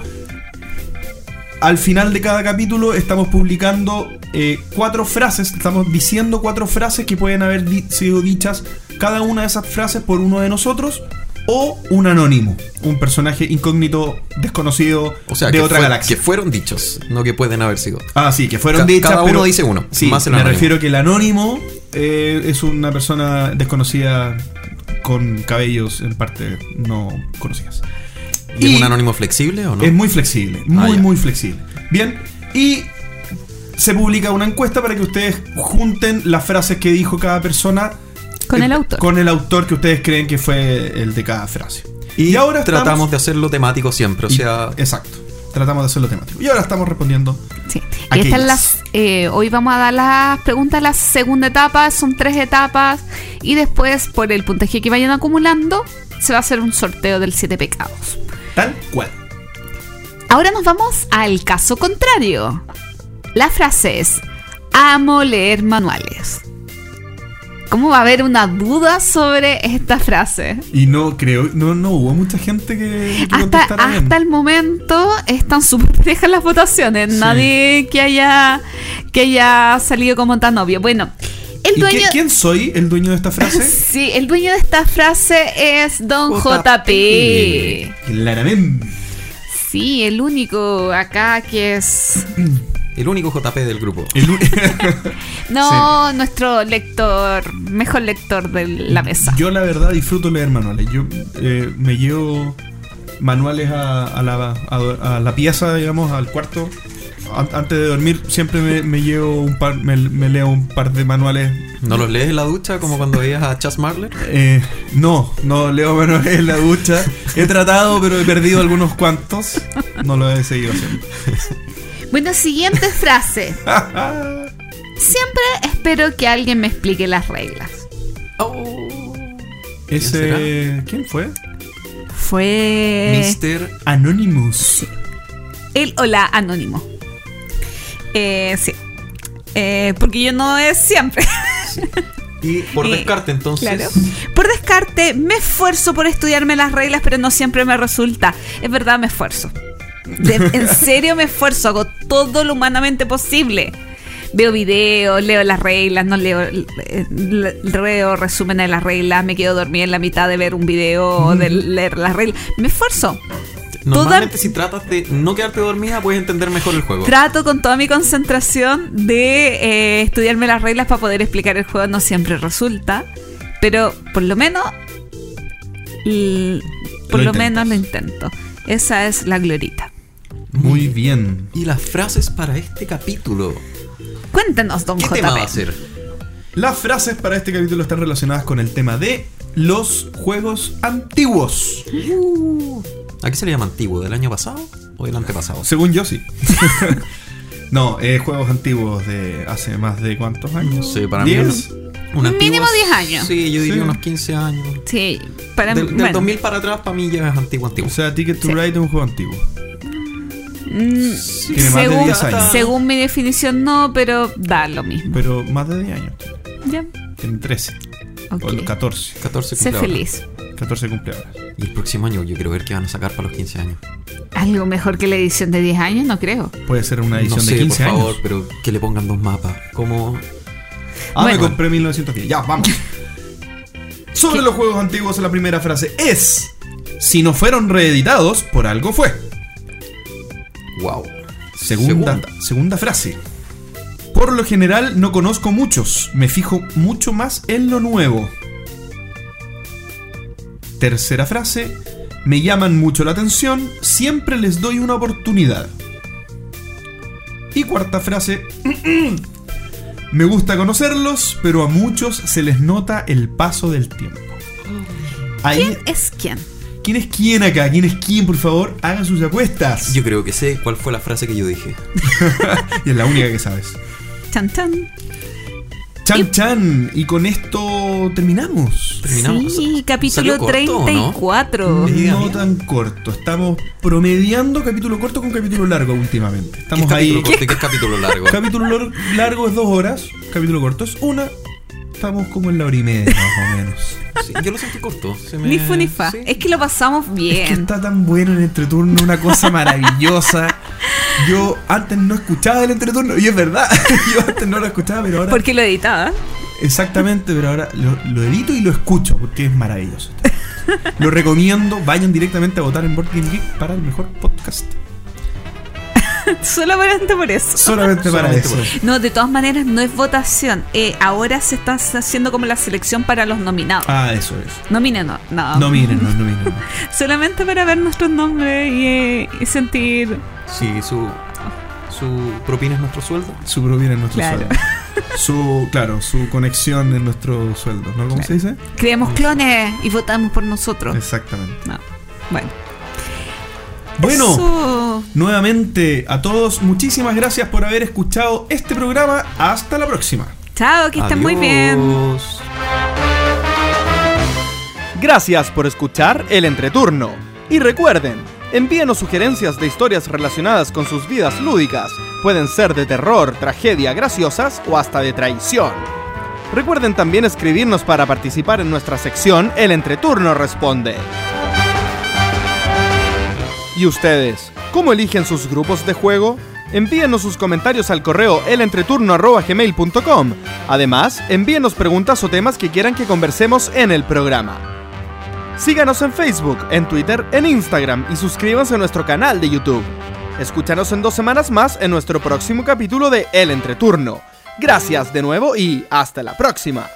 Al final de cada capítulo estamos publicando eh, cuatro frases, estamos diciendo cuatro frases que pueden haber di- sido dichas cada una de esas frases por uno de nosotros o un anónimo, un personaje incógnito desconocido O sea, de otra fue- galaxia. que fueron dichos, no que pueden haber sido. Ah, sí, que fueron Ca- dichas. cada uno pero- dice uno, Sí, más el me anónimo. refiero que el anónimo eh, es una persona desconocida con cabellos en parte no conocidas. ¿Y, Y- es un anónimo flexible o no? Es muy flexible, muy, Ah, ya. muy flexible. Bien, y se publica una encuesta para que ustedes junten las frases que dijo cada persona Con el autor. Con el autor que ustedes creen que fue el de cada frase. Y, ahora tratamos estamos- de hacerlo temático siempre, o y- sea, exacto. Tratamos de hacerlo temático. Y ahora estamos respondiendo. Sí. Y estas las, eh, hoy vamos a dar las preguntas de la segunda etapa, son tres etapas, y después, por el puntaje que vayan acumulando, se va a hacer un sorteo del siete pecados. Tal cual. Ahora nos vamos al caso contrario. La frase es, amo leer manuales. ¿Cómo va a haber una duda sobre esta frase? Y no creo, no, no hubo mucha gente que, que Hasta, bien. hasta el momento están súper parejas las votaciones. Sí. Nadie que haya, que haya salido como tan obvio. Bueno, el ¿Y qué- quién soy el dueño de esta frase? Sí, el dueño de esta frase es Don JP. Claramente. Sí, el único acá que es... el único JP del grupo. No, nuestro lector, mejor lector de la mesa. Yo la verdad disfruto leer manuales. Yo eh, me llevo manuales a, a la, a- a la pieza, digamos, al cuarto. An- Antes de dormir siempre me, me llevo un par, me, me leo un par de manuales. ¿No los lees en la ducha como cuando veías a Chas Marler? Eh, no, no leo manuales en la ducha. He tratado, pero he perdido algunos cuantos. No lo he seguido haciendo. Bueno, siguiente frase. Siempre espero que alguien me explique las reglas. Ese. ¿Quién fue? Fue Mister Anonymous. el hola anónimo. Eh, sí. Eh, porque yo no es siempre. Y por descarte, entonces. Claro. Por descarte, me esfuerzo por estudiarme las reglas, pero no siempre me resulta. Es verdad, me esfuerzo. De- en serio me esfuerzo, hago todo lo humanamente posible. Veo videos, leo las reglas, no leo, eh, le- leo resúmenes de las reglas, me quedo dormida en la mitad de ver un video o de leer las reglas. Me esfuerzo. Normalmente, Toda- si tratas de no quedarte dormida, puedes entender mejor el juego. Trato con toda mi concentración de eh, estudiarme las reglas para poder explicar el juego. No siempre resulta, pero por lo menos, l- por Lo menos lo intento. Esa es la glorita. Muy bien. Y las frases para este capítulo. Cuéntenos, don ¿Qué JP. tema va a ser? Las frases para este capítulo están relacionadas con el tema de los juegos antiguos. ¿A qué se le llama antiguo? ¿Del año pasado o del antepasado? Según yo, sí. no, eh, juegos antiguos de hace más de cuántos años. Sí, para mí ¿Diez? es un antiguo Mínimo es- 10 años. Sí, yo diría Sí. unos 15 años. Sí, para Del, mí. del bueno, 2000 para atrás, para mí ya es antiguo, antiguo. O sea, Ticket to Sí. Ride es un juego antiguo. Mm, Tiene más de según, 10 años. según mi definición no, pero da lo mismo. Pero más de 10 años. Ya. Tiene 13. ok. O 14. 14 Sé feliz. 14 cumpleaños. Y el próximo año yo quiero ver qué van a sacar para los 15 años. Algo mejor que la edición de 10 años, no creo. Puede ser una edición no sé, de 15 por favor, años. pero que le pongan dos mapas. Como Ah, Bueno. me compré 1910. Ya, vamos. Sobre los juegos antiguos, la primera frase es: Si no fueron reeditados, por algo fue. wow. Segunda, segunda frase. Por lo general no conozco muchos, me fijo mucho más en lo nuevo. Tercera frase. Me llaman mucho la atención, siempre les doy una oportunidad. Y cuarta frase. Me gusta conocerlos, pero a muchos se les nota el paso del tiempo. Ahí, ¿Quién es quién? ¿Quién es quién acá? ¿Quién es quién? Por favor, hagan sus apuestas. Yo creo que sé cuál fue la frase que yo dije. y es la única que sabes. Chan chan. Chan Chan. Y con esto terminamos. Terminamos. Sí, capítulo ¿Salió corto o no? 34. Idea No mía. tan corto. Estamos promediando capítulo corto con capítulo largo últimamente. ¿Qué es Estamos capítulo ahí. corto y qué es capítulo largo? Capítulo largo es dos horas. Capítulo corto es una. Estamos como en la hora y media, más o menos. Sí, yo lo sentí corto. se me- Ni fu ni fa. sí. Es que lo pasamos Es que bien. está tan bueno el entreturno, una cosa maravillosa. Yo antes no escuchaba el entreturno, y es verdad. Yo antes no lo escuchaba, pero ahora. Porque lo editaba. Exactamente, pero ahora lo, lo edito y lo escucho porque es maravilloso. Lo recomiendo, vayan directamente a votar en Board Game Geek para el mejor podcast. Solamente por eso. Solamente para Solamente eso. por. No, de todas maneras no es votación. Eh, ahora se está haciendo como la selección para los nominados. Ah, eso es. Nominen, no. No. No miren, no, no miren. no. Solamente para ver nuestros nombres y, eh, y sentir. Sí, su, su propina es nuestro sueldo. Su propina es nuestro Claro. sueldo. Su, claro, su conexión es nuestro sueldo, ¿no? ¿Cómo se dice? Creemos clones y votamos por nosotros. Exactamente. No. Bueno. Bueno, Eso. nuevamente a todos, muchísimas gracias por haber escuchado este programa. Hasta la próxima. Chao, que estén muy bien. Gracias por escuchar El Entreturno. Y recuerden, envíenos sugerencias de historias relacionadas con sus vidas lúdicas. Pueden ser de terror, tragedia, graciosas o hasta de traición. Recuerden también escribirnos para participar en nuestra sección El Entreturno Responde. ¿Y ustedes? ¿Cómo eligen sus grupos de juego? Envíenos sus comentarios al correo elentreturno.gmail.com. Además, envíenos preguntas o temas que quieran que conversemos en el programa. Síganos en Facebook, en Twitter, en Instagram y suscríbanse a nuestro canal de YouTube. Escúchanos en dos semanas más en nuestro próximo capítulo de El Entreturno. Gracias de nuevo y hasta la próxima.